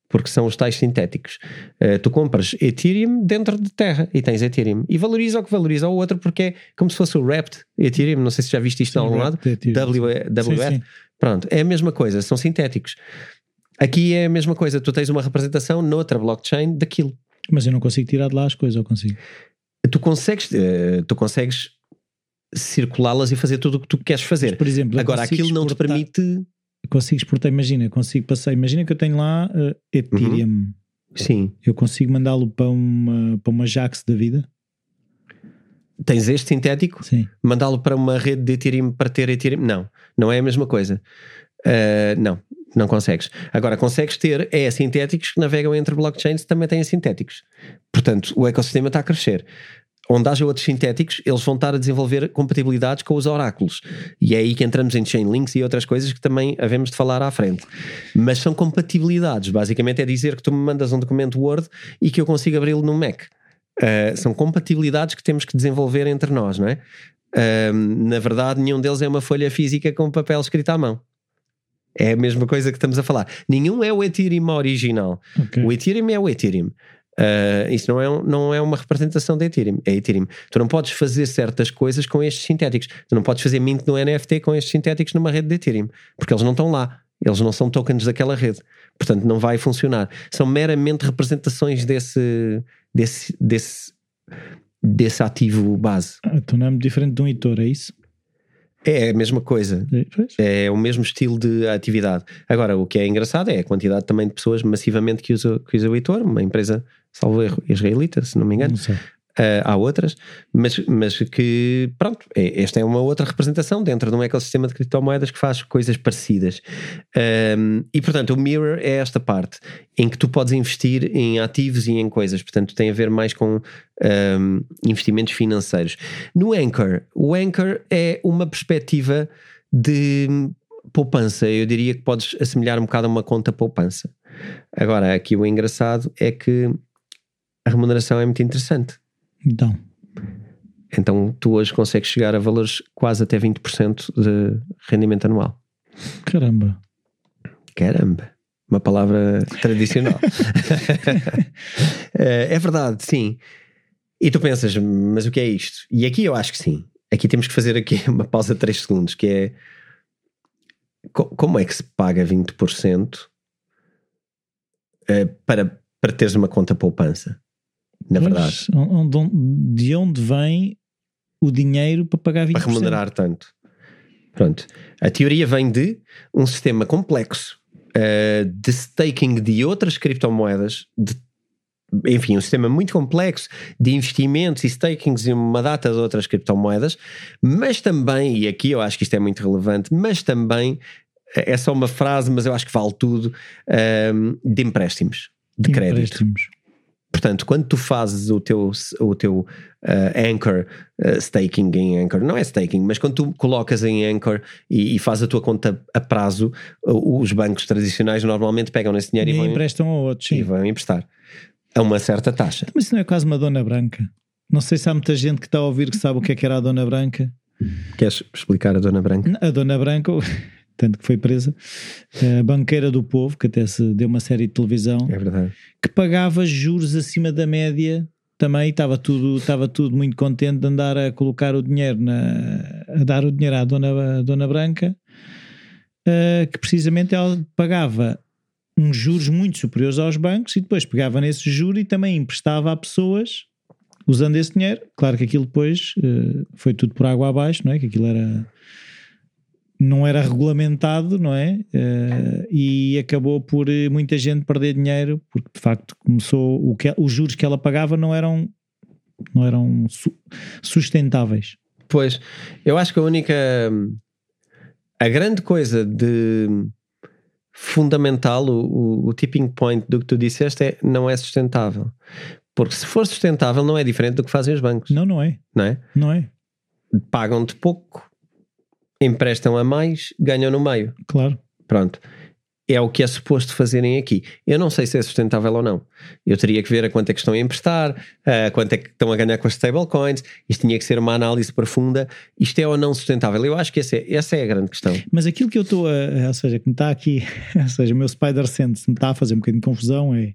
Speaker 3: porque são os tais sintéticos. Uh, tu compras Ethereum dentro de terra e tens Ethereum e valoriza o que valoriza o outro porque é como se fosse o Wrapped Ethereum. Não sei se já viste isto sim, algum lado. WF. Pronto, é a mesma coisa, são sintéticos. Aqui é a mesma coisa, tu tens uma representação noutra blockchain daquilo.
Speaker 2: Mas eu não consigo tirar de lá as coisas, ou consigo?
Speaker 3: Tu consegues, uh, tu consegues circulá-las e fazer tudo o que tu queres fazer. Mas,
Speaker 2: por exemplo,
Speaker 3: agora aquilo não te permite.
Speaker 2: Consigo exportar, imagina, consigo passar. Imagina que eu tenho lá uh, Ethereum. Uhum.
Speaker 3: Sim.
Speaker 2: Eu consigo mandá-lo para uma, para uma Jax da vida.
Speaker 3: Tens este sintético?
Speaker 2: Sim.
Speaker 3: Mandá-lo para uma rede de Ethereum para ter Ethereum? Não, não é a mesma coisa. Uh, não, não consegues. Agora, consegues ter é sintéticos que navegam entre blockchains também têm sintéticos. Portanto, o ecossistema está a crescer onde haja outros sintéticos, eles vão estar a desenvolver compatibilidades com os oráculos. E é aí que entramos em chain links e outras coisas que também havemos de falar à frente. Mas são compatibilidades. Basicamente é dizer que tu me mandas um documento Word e que eu consigo abri-lo no Mac. Uh, são compatibilidades que temos que desenvolver entre nós, não é? Uh, na verdade, nenhum deles é uma folha física com papel escrito à mão. É a mesma coisa que estamos a falar. Nenhum é o Ethereum original. Okay. O Ethereum é o Ethereum. Uh, isso não é, um, não é uma representação de Ethereum, é Ethereum. Tu não podes fazer certas coisas com estes sintéticos. Tu não podes fazer mint no NFT com estes sintéticos numa rede de Ethereum, porque eles não estão lá. Eles não são tokens daquela rede. Portanto, não vai funcionar. São meramente representações desse, desse, desse, desse ativo base.
Speaker 2: Ah, então não é diferente de um editor, é isso?
Speaker 3: É a mesma coisa. É, é o mesmo estilo de atividade. Agora, o que é engraçado é a quantidade também de pessoas massivamente que usa, que usa o editor, uma empresa salvo erro, israelita, se não me engano. Não Uh, há outras, mas, mas que, pronto, é, esta é uma outra representação dentro de um ecossistema de criptomoedas que faz coisas parecidas. Um, e, portanto, o Mirror é esta parte em que tu podes investir em ativos e em coisas, portanto, tem a ver mais com um, investimentos financeiros. No Anchor, o Anchor é uma perspectiva de poupança, eu diria que podes assemelhar um bocado a uma conta poupança. Agora, aqui o engraçado é que a remuneração é muito interessante.
Speaker 2: Então.
Speaker 3: Então tu hoje consegues chegar a valores quase até 20% de rendimento anual.
Speaker 2: Caramba.
Speaker 3: Caramba. Uma palavra tradicional. Eh, é verdade, sim. E tu pensas, mas o que é isto? E aqui eu acho que sim. Aqui temos que fazer aqui uma pausa de 3 segundos, que é como é que se paga 20% eh, para, para teres uma conta poupança? Na verdade.
Speaker 2: de onde vem o dinheiro para pagar 20%?
Speaker 3: Para remunerar tanto. Pronto. A teoria vem de um sistema complexo uh, de staking de outras criptomoedas, de, enfim, um sistema muito complexo de investimentos e stakings em uma data de outras criptomoedas, mas também, e aqui eu acho que isto é muito relevante, mas também eh, é só uma frase, mas eu acho que vale tudo, uh, de empréstimos, de, de crédito. Empréstimos. Portanto, quando tu fazes o teu, o teu uh, anchor uh, staking em anchor, não é staking, mas quando tu colocas em anchor e, e fazes a tua conta a prazo, uh, os bancos tradicionais normalmente pegam nesse dinheiro e, e vão
Speaker 2: emprestam a outros sim.
Speaker 3: e vão emprestar a uma certa taxa.
Speaker 2: Mas isso não é quase uma dona branca? Não sei se há muita gente que está a ouvir que sabe o que é que era a dona branca.
Speaker 3: Queres explicar a dona branca?
Speaker 2: A dona branca tanto que foi presa, a banqueira do povo, que até se deu uma série de televisão,
Speaker 3: é
Speaker 2: que pagava juros acima da média também estava tudo, estava tudo muito contente de andar a colocar o dinheiro na, a dar o dinheiro à dona, à dona Branca, uh, que precisamente ela pagava uns juros muito superiores aos bancos e depois pegava nesse juro e também emprestava a pessoas usando esse dinheiro. Claro que aquilo depois uh, foi tudo por água abaixo, não é? Que aquilo era não era regulamentado, não é? Uh, e acabou por muita gente perder dinheiro, porque de facto começou o que, os juros que ela pagava não eram não eram su sustentáveis.
Speaker 3: Pois, eu acho que a única a grande coisa de fundamental, o, o, o tipping point do que tu disseste é não é sustentável. Porque se for sustentável, não é diferente do que fazem os bancos.
Speaker 2: Não, não é.
Speaker 3: Não é?
Speaker 2: Não é.
Speaker 3: Pagam-te pouco, emprestam a mais, ganham no meio.
Speaker 2: Claro.
Speaker 3: Pronto é o que é suposto fazerem aqui. Eu não sei se é sustentável ou não. Eu teria que ver a quanto é que estão a emprestar, a quanto é que estão a ganhar com as stablecoins. Isto tinha que ser uma análise profunda. Isto é ou não sustentável? Eu acho que essa é, essa é a grande questão.
Speaker 2: Mas aquilo que eu estou a. Ou seja, que me está aqui. Ou seja, o meu Spider Sense me está a fazer um bocadinho de confusão é.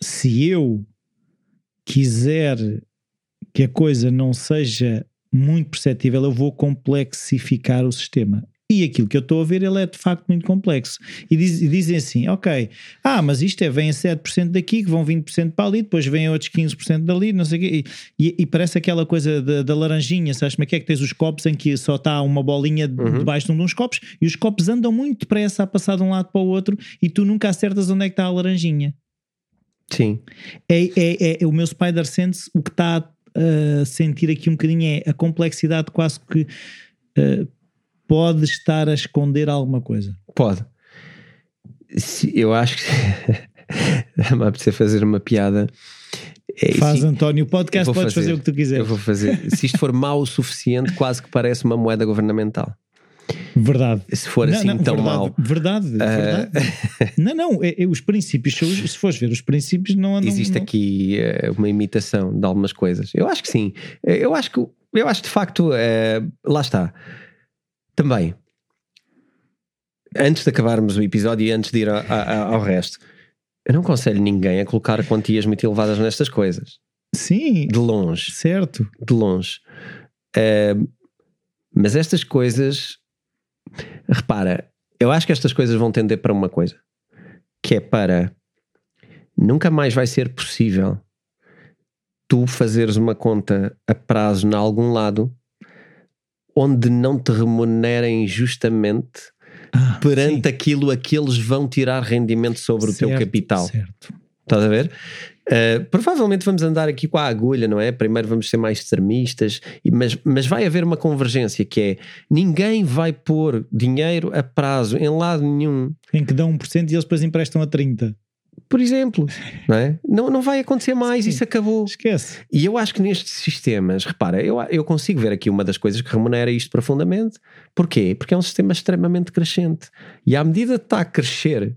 Speaker 2: Se eu quiser que a coisa não seja muito perceptível, eu vou complexificar o sistema. E aquilo que eu estou a ver, ele é de facto muito complexo. E, diz, e dizem assim: ok, ah, mas isto é, vem 7% daqui, que vão 20% para ali, depois vem outros 15% dali, não sei o quê. E, e, parece aquela coisa da, da laranjinha, sabes como é que é que tens os copos em que só está uma bolinha uhum. debaixo de um dos copos e os copos andam muito depressa a passar de um lado para o outro e tu nunca acertas onde é que está a laranjinha.
Speaker 3: Sim.
Speaker 2: É, é, é o meu Spider Sense, o que está a sentir aqui um bocadinho é a complexidade quase que. Uh, pode estar a esconder alguma coisa.
Speaker 3: Pode. Eu acho que. Dá-me a fazer uma piada.
Speaker 2: É, Faz, se, António, o podcast podes fazer, fazer, o que tu quiseres.
Speaker 3: Eu vou fazer. se isto for mau o suficiente, quase que parece uma moeda governamental.
Speaker 2: Verdade.
Speaker 3: Se for não, assim não, tão
Speaker 2: verdade,
Speaker 3: mau.
Speaker 2: Verdade, uh... verdade. não, não, é, é, os princípios, se fores ver, os princípios não andam.
Speaker 3: Existe
Speaker 2: não...
Speaker 3: aqui uh, uma imitação de algumas coisas. Eu acho que sim. Eu acho que, eu acho de facto, uh, lá está também, antes de acabarmos o episódio e antes de ir a, a, ao resto, eu não aconselho ninguém a colocar quantias muito elevadas nestas coisas.
Speaker 2: Sim.
Speaker 3: De longe.
Speaker 2: Certo.
Speaker 3: De longe. Uh, mas estas coisas, repara, eu acho que estas coisas vão tender para uma coisa, que é para nunca mais vai ser possível tu fazeres uma conta a prazo em algum lado onde não te remunerem justamente ah, perante sim. aquilo a que eles vão tirar rendimento sobre certo, o teu capital.
Speaker 2: Certo.
Speaker 3: Estás a ver? Uh, provavelmente vamos andar aqui com a agulha, não é? Primeiro vamos ser mais extremistas, mas, mas vai haver uma convergência que é ninguém vai pôr dinheiro a prazo em lado nenhum.
Speaker 2: Em que dão 1% e eles depois emprestam a 30%
Speaker 3: por exemplo, não, é? não, não vai acontecer mais, Sim, isso acabou.
Speaker 2: Esquece.
Speaker 3: E eu acho que nestes sistemas, repara, eu, eu consigo ver aqui uma das coisas que remunera isto profundamente. Porquê? Porque é um sistema extremamente crescente. E à medida que está a crescer,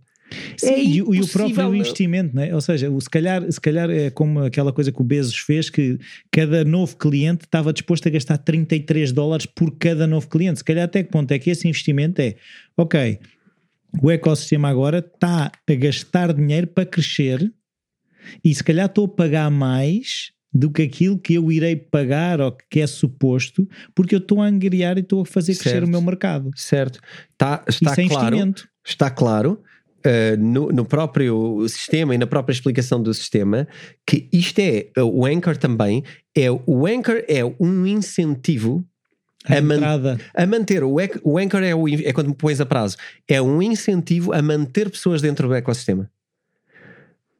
Speaker 2: Sim, é e, e, o próprio investimento, né? ou seja, o, se, calhar, se calhar é como aquela coisa que o Bezos fez, que cada novo cliente estava disposto a gastar 33 dólares por cada novo cliente. Se calhar até que ponto é que esse investimento é, ok, o ecossistema agora está a gastar dinheiro para crescer e se calhar estou a pagar mais do que aquilo que eu irei pagar ou que é suposto, porque eu estou a angariar e estou a fazer certo, crescer o meu mercado.
Speaker 3: Certo. Tá, está é claro. Está claro. Uh, no, no, próprio sistema e na própria explicação do sistema que isto é o Anchor também é o Anchor é um incentivo
Speaker 2: a, a, man,
Speaker 3: a, manter o, o anchor é, o, é quando me pões a prazo, é um incentivo a manter pessoas dentro do ecossistema.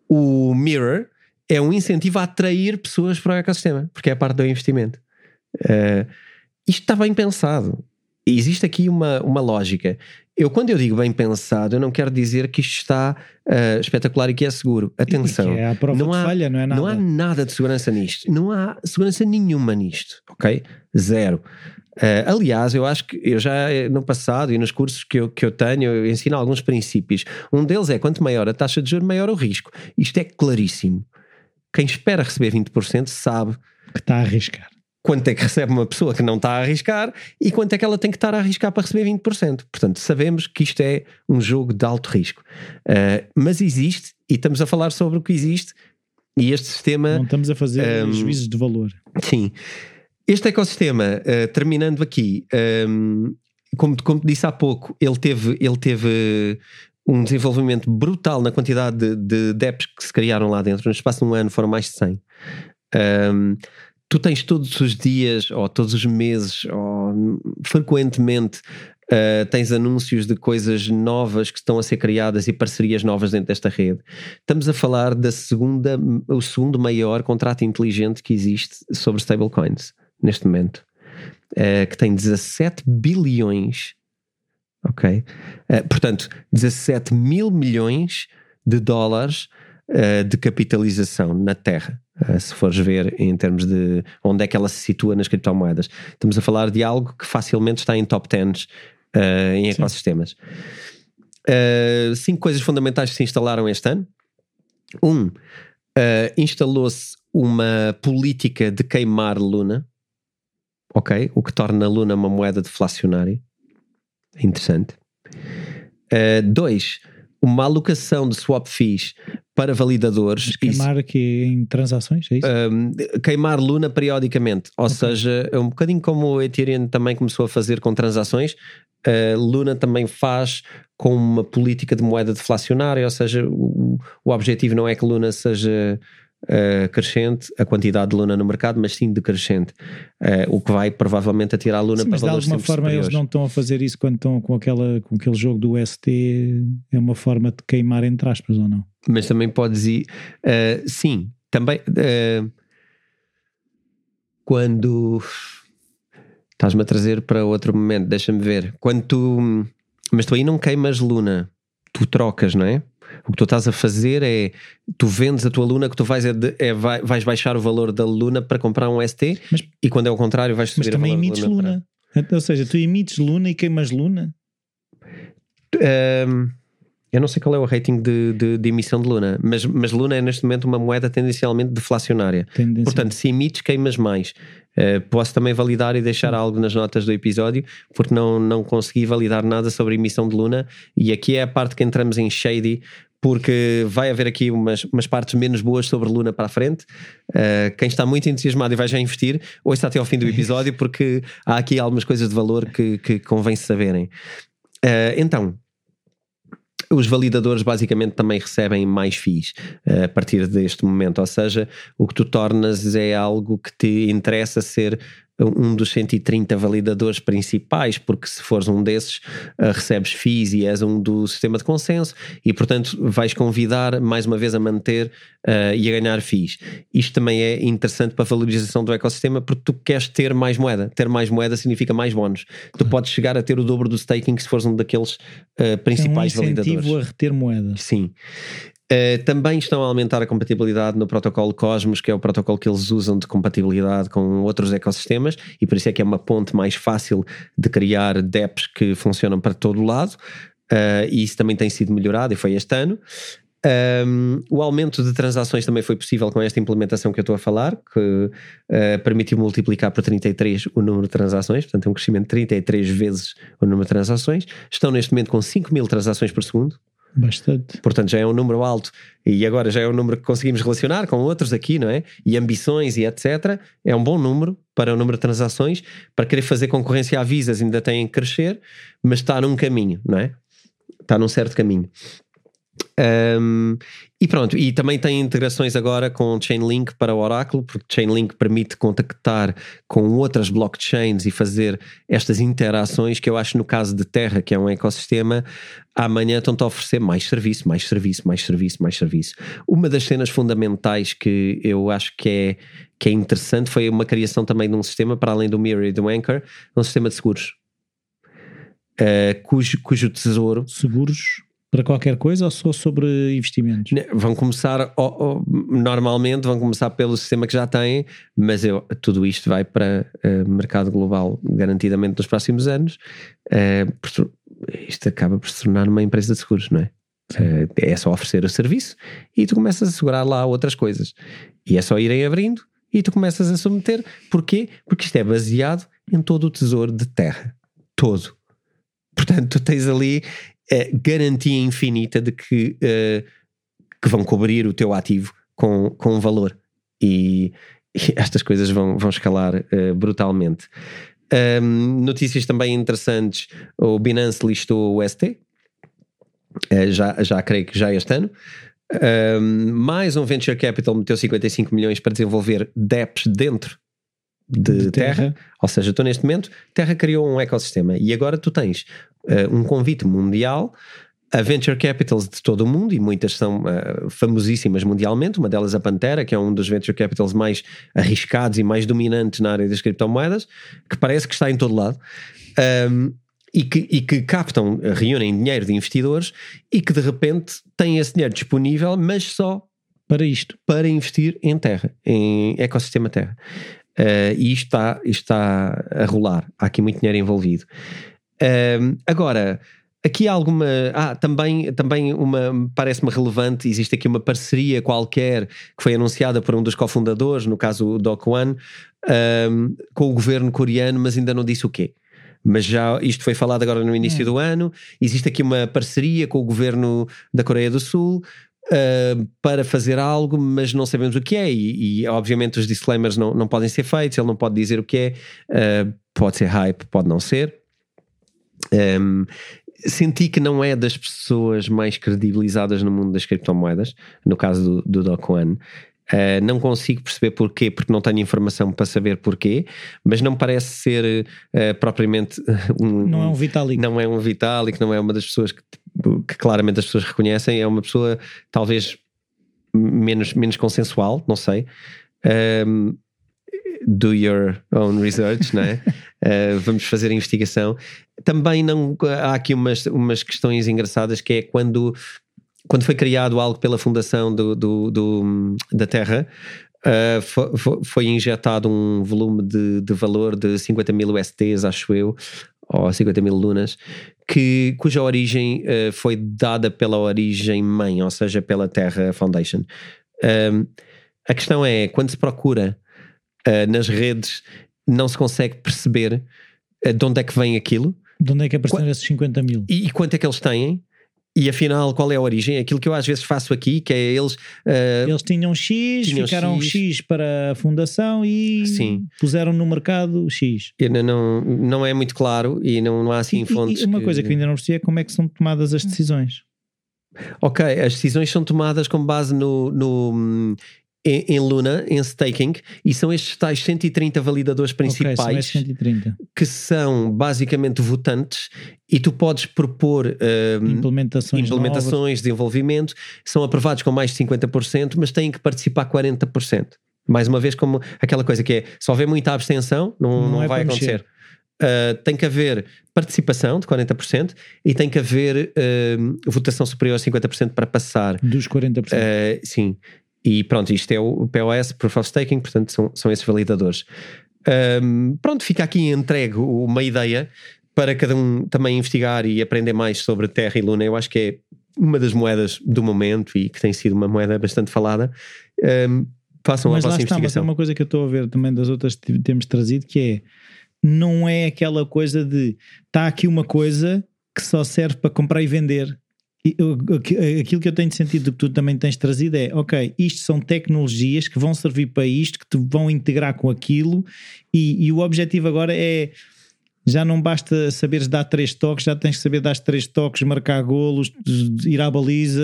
Speaker 3: O mirror é um incentivo a atrair pessoas para o ecossistema, porque é a parte do investimento. Uh, isto está bem pensado. Existe aqui uma, uma lógica. Eu, quando eu digo bem pensado, eu não quero dizer que isto está uh, espetacular e que é seguro. Atenção.
Speaker 2: É a prova não há, falha, não é nada.
Speaker 3: Não há nada de segurança nisto. Não há segurança nenhuma nisto, ok? Zero. Uh, aliás, eu acho que eu já eh, no passado e nos cursos que eu, que eu tenho, eu ensino alguns princípios. Um deles é quanto maior a taxa de juros, maior o risco. Isto é claríssimo. Quem espera receber 20% sabe
Speaker 2: que está a arriscar.
Speaker 3: Quanto é que recebe uma pessoa que não está a arriscar e quanto é que ela tem que estar a arriscar para receber 20%. Portanto, sabemos que isto é um jogo de alto risco. Uh, mas existe, e estamos a falar sobre o que existe, e este sistema.
Speaker 2: Não estamos a fazer um, juízos de valor.
Speaker 3: Sim. Este ecossistema, uh, terminando aqui, um, ehm, como, como disse há pouco, ele teve, ele teve um desenvolvimento brutal na quantidade de, de DEPs que se criaram lá dentro. No espaço de um ano foram mais de 100. Um, tu tens todos os dias, ou todos os meses, ou frequentemente Uh, tens anúncios de coisas novas que estão a ser criadas e parcerias novas dentro desta rede. Estamos a falar da segunda, o segundo maior contrato inteligente que existe sobre stablecoins neste momento, uh, que tem 17 bilhões, ok? Uh, portanto, 17 mil milhões de dólares de capitalização na Terra. se fores ver em termos de onde é que ela se situa nas criptomoedas, estamos a falar de algo que facilmente está em top 10 uh, em ecossistemas. Uh, cinco coisas fundamentais que se instalaram este ano. Um, uh, instalou-se uma política de queimar Luna, ok? O que torna a Luna uma moeda deflacionária. Interessante. dois, uma alocação de swap fees para validadores.
Speaker 2: Mas queimar aqui em transações, é isso? Um,
Speaker 3: queimar Luna periodicamente, ou okay. seja, é um bocadinho como o Ethereum também começou a fazer com transações, a Luna também faz com uma política de moeda deflacionária, ou seja, o, o objetivo não é que Luna seja uh, crescente, a quantidade de Luna no mercado, mas sim decrescente, uh, o que vai provavelmente atirar a Luna sim, para valores
Speaker 2: Mas de alguma forma
Speaker 3: superiores.
Speaker 2: eles não estão a fazer isso quando estão com, aquela, com aquele jogo do ST, é uma forma de queimar entre aspas ou não?
Speaker 3: Mas também podes ir, uh, sim, também quando Estás-me a trazer para outro momento, deixa-me ver. Quando tu. Mas tu aí não queimas Luna, tu trocas, não é? O que tu estás a fazer é tu vendes a tua Luna que tu vais, é, de, é vai, vais baixar o valor da Luna para comprar um ST mas, e quando é o contrário vais subir
Speaker 2: mas também emites Luna. Luna. Para... Ou seja, tu emites Luna e queimas Luna?
Speaker 3: Um, eu não sei qual é o rating de, de, de, emissão de Luna, mas, mas Luna é neste momento uma moeda tendencialmente deflacionária. Portanto, se emites, queimas mais. Uh, posso também validar e deixar algo nas notas do episódio, porque não, não consegui validar nada sobre a emissão de Luna. E aqui é a parte que entramos em shady, porque vai haver aqui umas, umas partes menos boas sobre Luna para a frente. Uh, quem está muito entusiasmado e vai já investir, ouça até ao fim do episódio, porque há aqui algumas coisas de valor que, que convém saberem. Uh, então, os validadores basicamente também recebem mais FIIs uh, a partir deste momento, ou seja, o que tu tornas é algo que te interessa ser um dos 130 validadores principais, porque se fores um desses, uh, recebes FIIs e és um do sistema de consenso e, portanto, vais convidar mais uma vez a manter uh, e a ganhar FIIs. Isto também é interessante para a valorização do ecossistema porque tu queres ter mais moeda. Ter mais moeda significa mais bónus. Tu podes chegar a ter o dobro do staking se fores um daqueles uh, principais é um validadores.
Speaker 2: a reter moeda.
Speaker 3: Sim. Uh, também estão a aumentar a compatibilidade no protocolo Cosmos, que é o protocolo que eles usam de compatibilidade com outros ecossistemas, e por isso é que é uma ponte mais fácil de criar dApps que funcionam para todo o lado. Uh, e isso também tem sido melhorado e foi este ano. Um, ehm, o aumento de transações também foi possível com esta implementação que eu estou a falar, que uh, permitiu multiplicar por 33 o número de transações, portanto, é um crescimento de 33 vezes o número de transações. Estão neste momento com 5 mil transações por segundo,
Speaker 2: Bastante.
Speaker 3: Portanto, já é um número alto e agora já é um número que conseguimos relacionar com outros aqui, não é? E ambições e etc. É um bom número para o número de transações. Para querer fazer concorrência a visas ainda tem que crescer, mas está num caminho, não é? Está num certo caminho. Um, e pronto, e também tem integrações agora com Chainlink para o Oracle, porque Chainlink permite contactar com outras blockchains e fazer estas interações que eu acho no caso de Terra, que é um ecossistema, amanhã estão-te a oferecer mais serviço, mais serviço, mais serviço, mais serviço. Uma das cenas fundamentais que eu acho que é, que é interessante foi uma criação também de um sistema, para além do Mirror e do Anchor, um sistema de seguros. Uh, cujo, cujo tesouro.
Speaker 2: Seguros? Para qualquer coisa ou só sobre investimentos?
Speaker 3: Vão começar, normalmente vão começar pelo sistema que já têm, mas eu, tudo isto vai para uh, mercado global garantidamente nos próximos anos. Uh, isto acaba por se tornar uma empresa de seguros, não é? Uh, é só oferecer o serviço e tu começas a segurar lá outras coisas. E é só irem abrindo e tu começas a submeter. Porquê? Porque isto é baseado em todo o tesouro de terra. Todo. Portanto, tu tens ali garantia infinita de que, uh, que vão cobrir o teu ativo com, com valor. E, e estas coisas vão, vão escalar uh, brutalmente. Um, notícias também interessantes: o Binance listou o ST, uh, já, já creio que já este ano. Um, mais um venture capital meteu 55 milhões para desenvolver dApps dentro de,
Speaker 2: De
Speaker 3: terra.
Speaker 2: terra.
Speaker 3: Ou seja, tu neste momento, Terra criou um ecossistema e agora tu tens uh, um convite mundial a venture capitals de todo o mundo e muitas são uh, famosíssimas mundialmente. Uma delas a Pantera, que é um dos venture capitals mais arriscados e mais dominantes na área das criptomoedas, que parece que está em todo lado. Um, e que, e que captam, reúnem dinheiro de investidores e que de repente têm esse dinheiro disponível, mas só
Speaker 2: Para isto.
Speaker 3: para investir em terra, em ecossistema terra. Uh, e isto está, isto está a rolar. Há aqui muito dinheiro envolvido. Um, agora, aqui há alguma. Ah, também, também uma parece-me relevante. Existe aqui uma parceria qualquer que foi anunciada por um dos cofundadores, no caso o Doc One, um, com o governo coreano, mas ainda não disse o quê. Mas já isto foi falado agora no início
Speaker 2: Hum.
Speaker 3: do ano. Existe aqui uma parceria com o governo da Coreia do Sul uh, para fazer algo, mas não sabemos o que é. E, e, obviamente os disclaimers não, não podem ser feitos, ele não pode dizer o que é. Uh, pode ser hype, pode não ser. Um, senti que não é das pessoas mais credibilizadas no mundo das criptomoedas, no caso do, do Doc One. Uh, não consigo perceber porquê, porque não tenho informação para saber porquê, mas não parece ser uh, propriamente um,
Speaker 2: Não é um Vitalik.
Speaker 3: não é um Vitalik, não é uma das pessoas que, que claramente as pessoas reconhecem, é uma pessoa talvez menos, menos consensual, não sei. Um, do your own research, não é? Uh, vamos fazer a investigação. Também não há aqui umas, umas questões engraçadas que é quando, quando foi criado algo pela fundação do, do, do- da Terra. uh, fo- fo- foi, injetado um volume de, de valor de 50 mil USDs, acho eu, ou 50 mil lunas, que, cuja origem uh, foi dada pela origem mãe, ou seja, pela Terra Foundation. A questão é, quando se procura nas redes, não se consegue perceber uh, de onde é que vem aquilo
Speaker 2: De onde é que apareceram esses 50 mil?
Speaker 3: e, e quanto é que eles têm. E afinal, qual é a origem? Aquilo que eu às vezes faço aqui, que é eles. uh,
Speaker 2: Eles tinham X,
Speaker 3: Tinham
Speaker 2: ficaram
Speaker 3: X.
Speaker 2: X. para a fundação e
Speaker 3: Sim.
Speaker 2: puseram no mercado X.
Speaker 3: eu não, não, é muito claro e não, não há assim
Speaker 2: E-
Speaker 3: fontes.
Speaker 2: e uma coisa que eu ainda não percebi é como é que são tomadas as decisões.
Speaker 3: Ok, as decisões são tomadas com base no, no, hum, em, em Luna, em staking, e são estes tais 130 validadores principais
Speaker 2: são esses 130.
Speaker 3: que são basicamente votantes e tu podes propor hum,
Speaker 2: Implementações,
Speaker 3: implementações, desenvolvimento, são aprovados com mais de 50%, mas têm que participar 40%. Mais uma vez, como aquela coisa que é, se houver muita abstenção, não,
Speaker 2: Não
Speaker 3: não
Speaker 2: é
Speaker 3: vai acontecer. Uh, tem que haver participação de 40% e tem que haver uh, votação superior a 50% para passar.
Speaker 2: Dos 40%.
Speaker 3: Uh, sim. E pronto, isto é o POS, Proof of Staking, portanto são, são esses validadores. Um, pronto, fica aqui entregue uma ideia para cada um também investigar e aprender mais sobre Terra e Luna. Eu acho que é uma das moedas do momento e que tem sido uma moeda bastante falada. Um, façam
Speaker 2: mas
Speaker 3: a vossa
Speaker 2: está, mas é
Speaker 3: investigação.
Speaker 2: uma coisa que eu estou a ver também das outras que temos trazido que é não é aquela coisa de está aqui uma coisa que só serve para comprar e vender. Aquilo que eu tenho sentido que tu também tens trazido é ok, isto são tecnologias que vão servir para isto, que te vão integrar com aquilo, e, e o objetivo agora é já não basta saberes dar três toques, já tens que saber dar três toques, marcar golos, ir à baliza.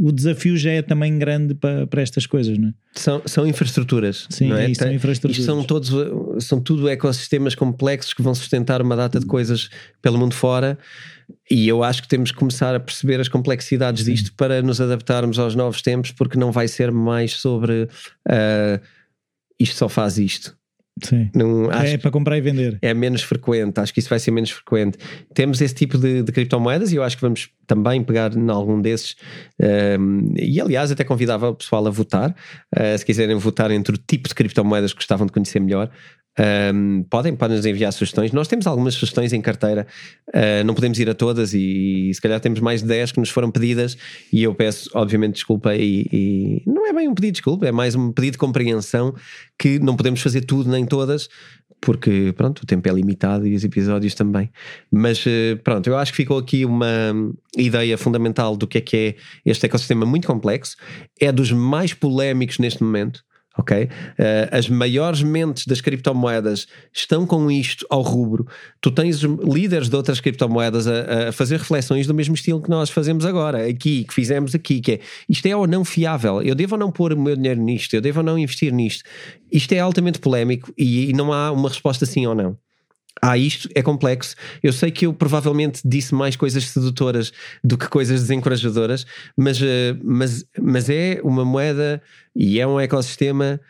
Speaker 2: O desafio já é também grande para, para estas coisas, não é?
Speaker 3: São, são infraestruturas.
Speaker 2: Sim,
Speaker 3: não é?
Speaker 2: é isso, são infraestruturas.
Speaker 3: Isto são todos são tudo ecossistemas complexos que vão sustentar uma data de coisas pelo mundo fora e eu acho que temos que começar a perceber as complexidades disto para nos adaptarmos aos novos tempos porque não vai ser mais sobre ah, isto só faz isto
Speaker 2: Sim.
Speaker 3: não, acho
Speaker 2: É para comprar e vender.
Speaker 3: é menos frequente, acho que isso vai ser menos frequente. Temos esse tipo de, de criptomoedas e eu acho que vamos também pegar em algum desses. um, e aliás, até convidava o pessoal a votar. Uh, se quiserem votar entre o tipo de criptomoedas que gostavam de conhecer melhor. Um, podem, podem nos enviar sugestões. Nós temos algumas sugestões em carteira, uh, não podemos ir a todas e, se calhar temos mais de 10 que nos foram pedidas. E eu peço, obviamente, desculpa. E, e não é bem um pedido de desculpa, é mais um pedido de compreensão que não podemos fazer tudo nem todas, porque pronto, o tempo é limitado e os episódios também. Mas eh, pronto, eu acho que ficou aqui uma ideia fundamental do que é que é este ecossistema muito complexo, é dos mais polémicos neste momento. Ok? Uh, as maiores mentes das criptomoedas estão com isto ao rubro. Tu tens líderes de outras criptomoedas a, a, fazer reflexões do mesmo estilo que nós fazemos agora, aqui, que fizemos aqui, que é isto é ou não fiável, eu devo ou não pôr o meu dinheiro nisto, eu devo ou não investir nisto. Isto é altamente polémico e, e não há uma resposta sim ou não ah, isto é complexo. Eu sei que eu provavelmente disse mais coisas sedutoras do que coisas desencorajadoras, mas, uh, mas, mas é uma moeda e é um ecossistema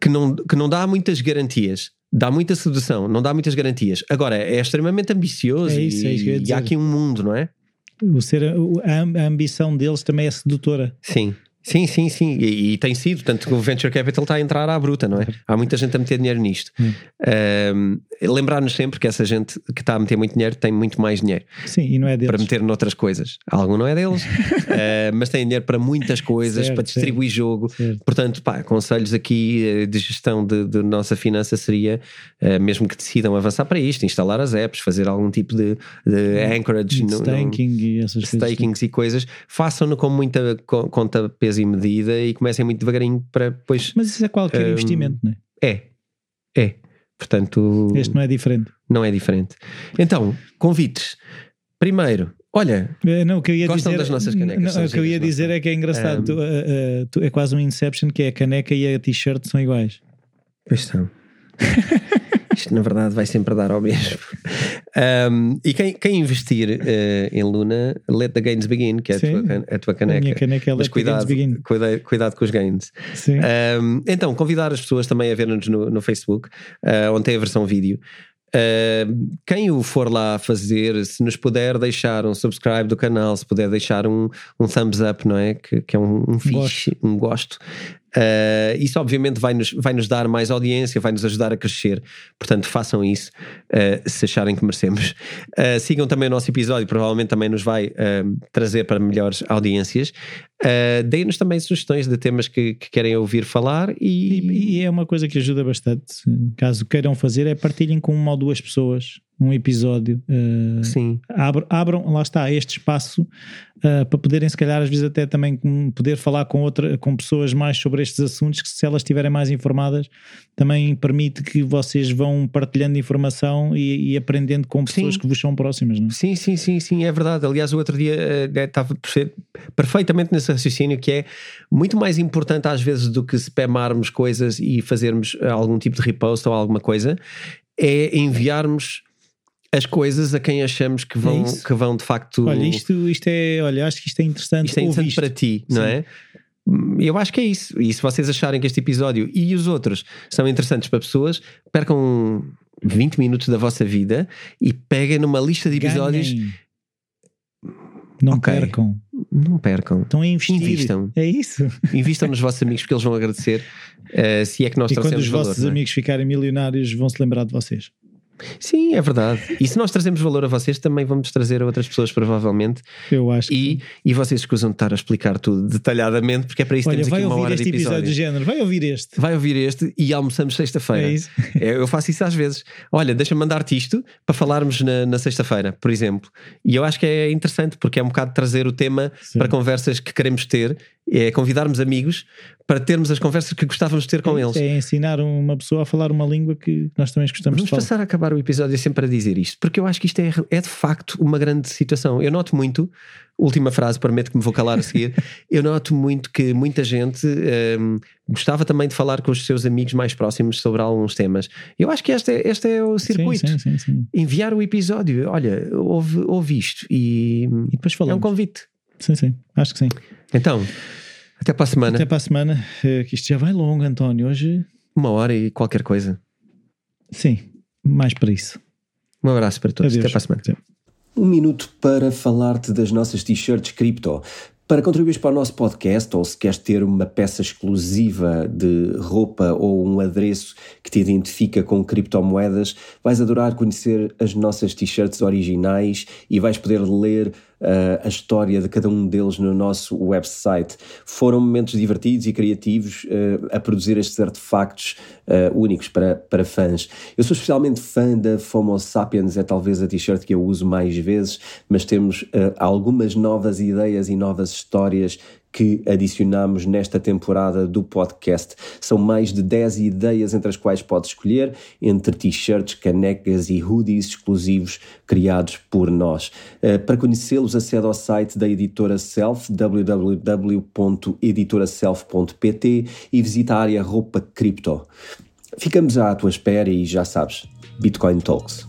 Speaker 3: que não, que não dá muitas garantias. Dá muita sedução, não dá muitas garantias. Agora, é extremamente ambicioso
Speaker 2: é isso, é
Speaker 3: isso e, e há aqui um mundo, não é?
Speaker 2: O ser, a ambição deles também é sedutora.
Speaker 3: Sim. Sim, sim, sim. E, e, tem sido, tanto que o Venture Capital está a entrar à bruta, não é? Há muita gente a meter dinheiro nisto. Hum. Um, Lembrar-nos sempre que essa gente que está a meter muito dinheiro tem muito mais dinheiro.
Speaker 2: Sim, e não é deles.
Speaker 3: Para meter noutras coisas. Algum não é deles, uh, mas tem dinheiro para muitas coisas, certo, para distribuir certo, jogo. Certo. Portanto, pá, conselhos aqui eh, de gestão de, de nossa finança seria, uh, mesmo que decidam avançar para isto, instalar as apps, fazer algum tipo de, de anchorage,
Speaker 2: staking no, no, e essas
Speaker 3: stakings coisas. e coisas, façam-no com muita conta peso e medida e comecem muito devagarinho para depois.
Speaker 2: Mas isso é qualquer um, investimento, não
Speaker 3: é? É, é. Portanto.
Speaker 2: Este não é diferente.
Speaker 3: Não é diferente. Então, convites. Primeiro, olha,
Speaker 2: eh, não, o que eu ia
Speaker 3: gostam
Speaker 2: dizer,
Speaker 3: das nossas canecas.
Speaker 2: Não, o que eu ia dizer é que é engraçado. Um, tu, uh, uh, tu, é quase um Inception que é a caneca e a t-shirt são iguais.
Speaker 3: Pois são. Isto, na verdade, vai sempre dar ao mesmo. Um, e quem, quem investir uh, em Luna, let the gains begin, que é a tua, a tua caneca. A
Speaker 2: minha caneca é
Speaker 3: Mas cuidado, cuidado, cuidado com os gains. Um, então, convidar as pessoas também a ver-nos no, no Facebook, uh, onde tem a versão vídeo. Uh, quem o for lá fazer, se nos puder deixar um subscribe do canal, se puder deixar um, um thumbs up, não é? Que, que é um, um fixe, um gosto, Uh, isso obviamente vai nos, vai nos dar mais audiência, vai nos ajudar a crescer. Portanto, façam isso uh, se acharem que merecemos. Uh, sigam também o nosso episódio, provavelmente também nos vai trazer para melhores audiências. Deem-nos também sugestões de temas que, que querem ouvir falar e...
Speaker 2: e... e. é uma coisa que ajuda bastante. Caso queiram fazer, é partilhem com uma ou duas pessoas um episódio.
Speaker 3: Uh, Sim.
Speaker 2: Abram, abram, lá está, este espaço uh, para poderem, se calhar, às vezes até também poder falar com, outra, com pessoas mais sobre estes assuntos, que se elas estiverem mais informadas, também permite que vocês vão partilhando informação e, e aprendendo com pessoas sim. que vos são próximas. Não é?
Speaker 3: Sim, sim, sim, sim, é verdade. Aliás, o outro dia uh, estava perfeitamente nesse raciocínio que é muito mais importante às vezes do que spamarmos coisas e fazermos algum tipo de repost ou alguma coisa, é enviarmos as coisas a quem achamos que vão, é que vão de facto.
Speaker 2: Olha, isto, isto é, olha, acho que isto é interessante.
Speaker 3: Isto é interessante para ti, não Sim. é? Eu acho que é isso. E se vocês acharem que este episódio e os outros são interessantes para pessoas, percam 20 minutos da vossa vida e peguem numa lista de episódios. Ganhem.
Speaker 2: Não okay. percam.
Speaker 3: Não percam.
Speaker 2: Estão a investir.
Speaker 3: Invistam.
Speaker 2: É isso.
Speaker 3: Invistam nos vossos amigos porque eles vão agradecer uh, se é que nós
Speaker 2: e quando os vossos
Speaker 3: valor,
Speaker 2: é? amigos ficarem milionários vão se lembrar de vocês.
Speaker 3: Sim, é verdade. E se nós trazemos valor a vocês, também vamos trazer a outras pessoas, provavelmente.
Speaker 2: Eu acho.
Speaker 3: E, e vocês escusam de estar a explicar tudo detalhadamente, porque é para isso que temos aqui uma hora
Speaker 2: de
Speaker 3: episódio.
Speaker 2: episódio de género, vai ouvir este.
Speaker 3: Vai ouvir este e almoçamos sexta-feira.
Speaker 2: É isso.
Speaker 3: É, eu faço isso às vezes. Olha, deixa-me mandar-te isto para falarmos na, na sexta-feira, por exemplo. E eu acho que é interessante, porque é um bocado trazer o tema Sim. para conversas que queremos ter é convidarmos amigos para termos as conversas que gostávamos de ter com eles.
Speaker 2: É ensinar uma pessoa a falar uma língua que nós também gostamos
Speaker 3: Vamos
Speaker 2: de falar.
Speaker 3: passar a acabar o episódio sempre a dizer isto, porque eu acho que isto é, é de facto uma grande situação. Eu noto muito, última frase, prometo que me vou calar a seguir, eu noto muito que muita gente um, gostava também de falar com os seus amigos mais próximos sobre alguns temas. Eu acho que este é, este é o circuito.
Speaker 2: Sim, sim, sim,
Speaker 3: Enviar o episódio, olha, ouve, ouve isto e,
Speaker 2: e depois falamos.
Speaker 3: é um convite.
Speaker 2: Sim, sim, acho que sim.
Speaker 3: Então, até para a semana.
Speaker 2: Até para a semana. Eh, que isto já vai longo, António. Hoje.
Speaker 3: Uma hora e qualquer coisa.
Speaker 2: Sim, mais para isso.
Speaker 3: Um abraço para todos.
Speaker 2: Adeus.
Speaker 3: Até para a semana.
Speaker 1: Um minuto para falar-te das nossas t-shirts cripto. Para contribuir para o nosso podcast ou se queres ter uma peça exclusiva de roupa ou um adereço que te identifica com criptomoedas, vais adorar conhecer as nossas t-shirts originais e vais poder ler uh, a história de cada um deles no nosso website. Foram momentos divertidos e criativos uh, a produzir estes artefactos uh, únicos para, para fãs. Eu sou especialmente fã da FOMO Sapiens, é talvez a t-shirt que eu uso mais vezes, mas temos algumas novas ideias e novas histórias
Speaker 3: que adicionamos nesta temporada do podcast. São mais de 10 ideias entre as quais podes escolher, entre t-shirts, canecas e hoodies exclusivos criados por nós. Eh, para conhecê-los, acede ao site da editora Self, www.editoraself.pt e visita a área roupa cripto. Ficamos à tua espera e já sabes, Bitcoin Talks.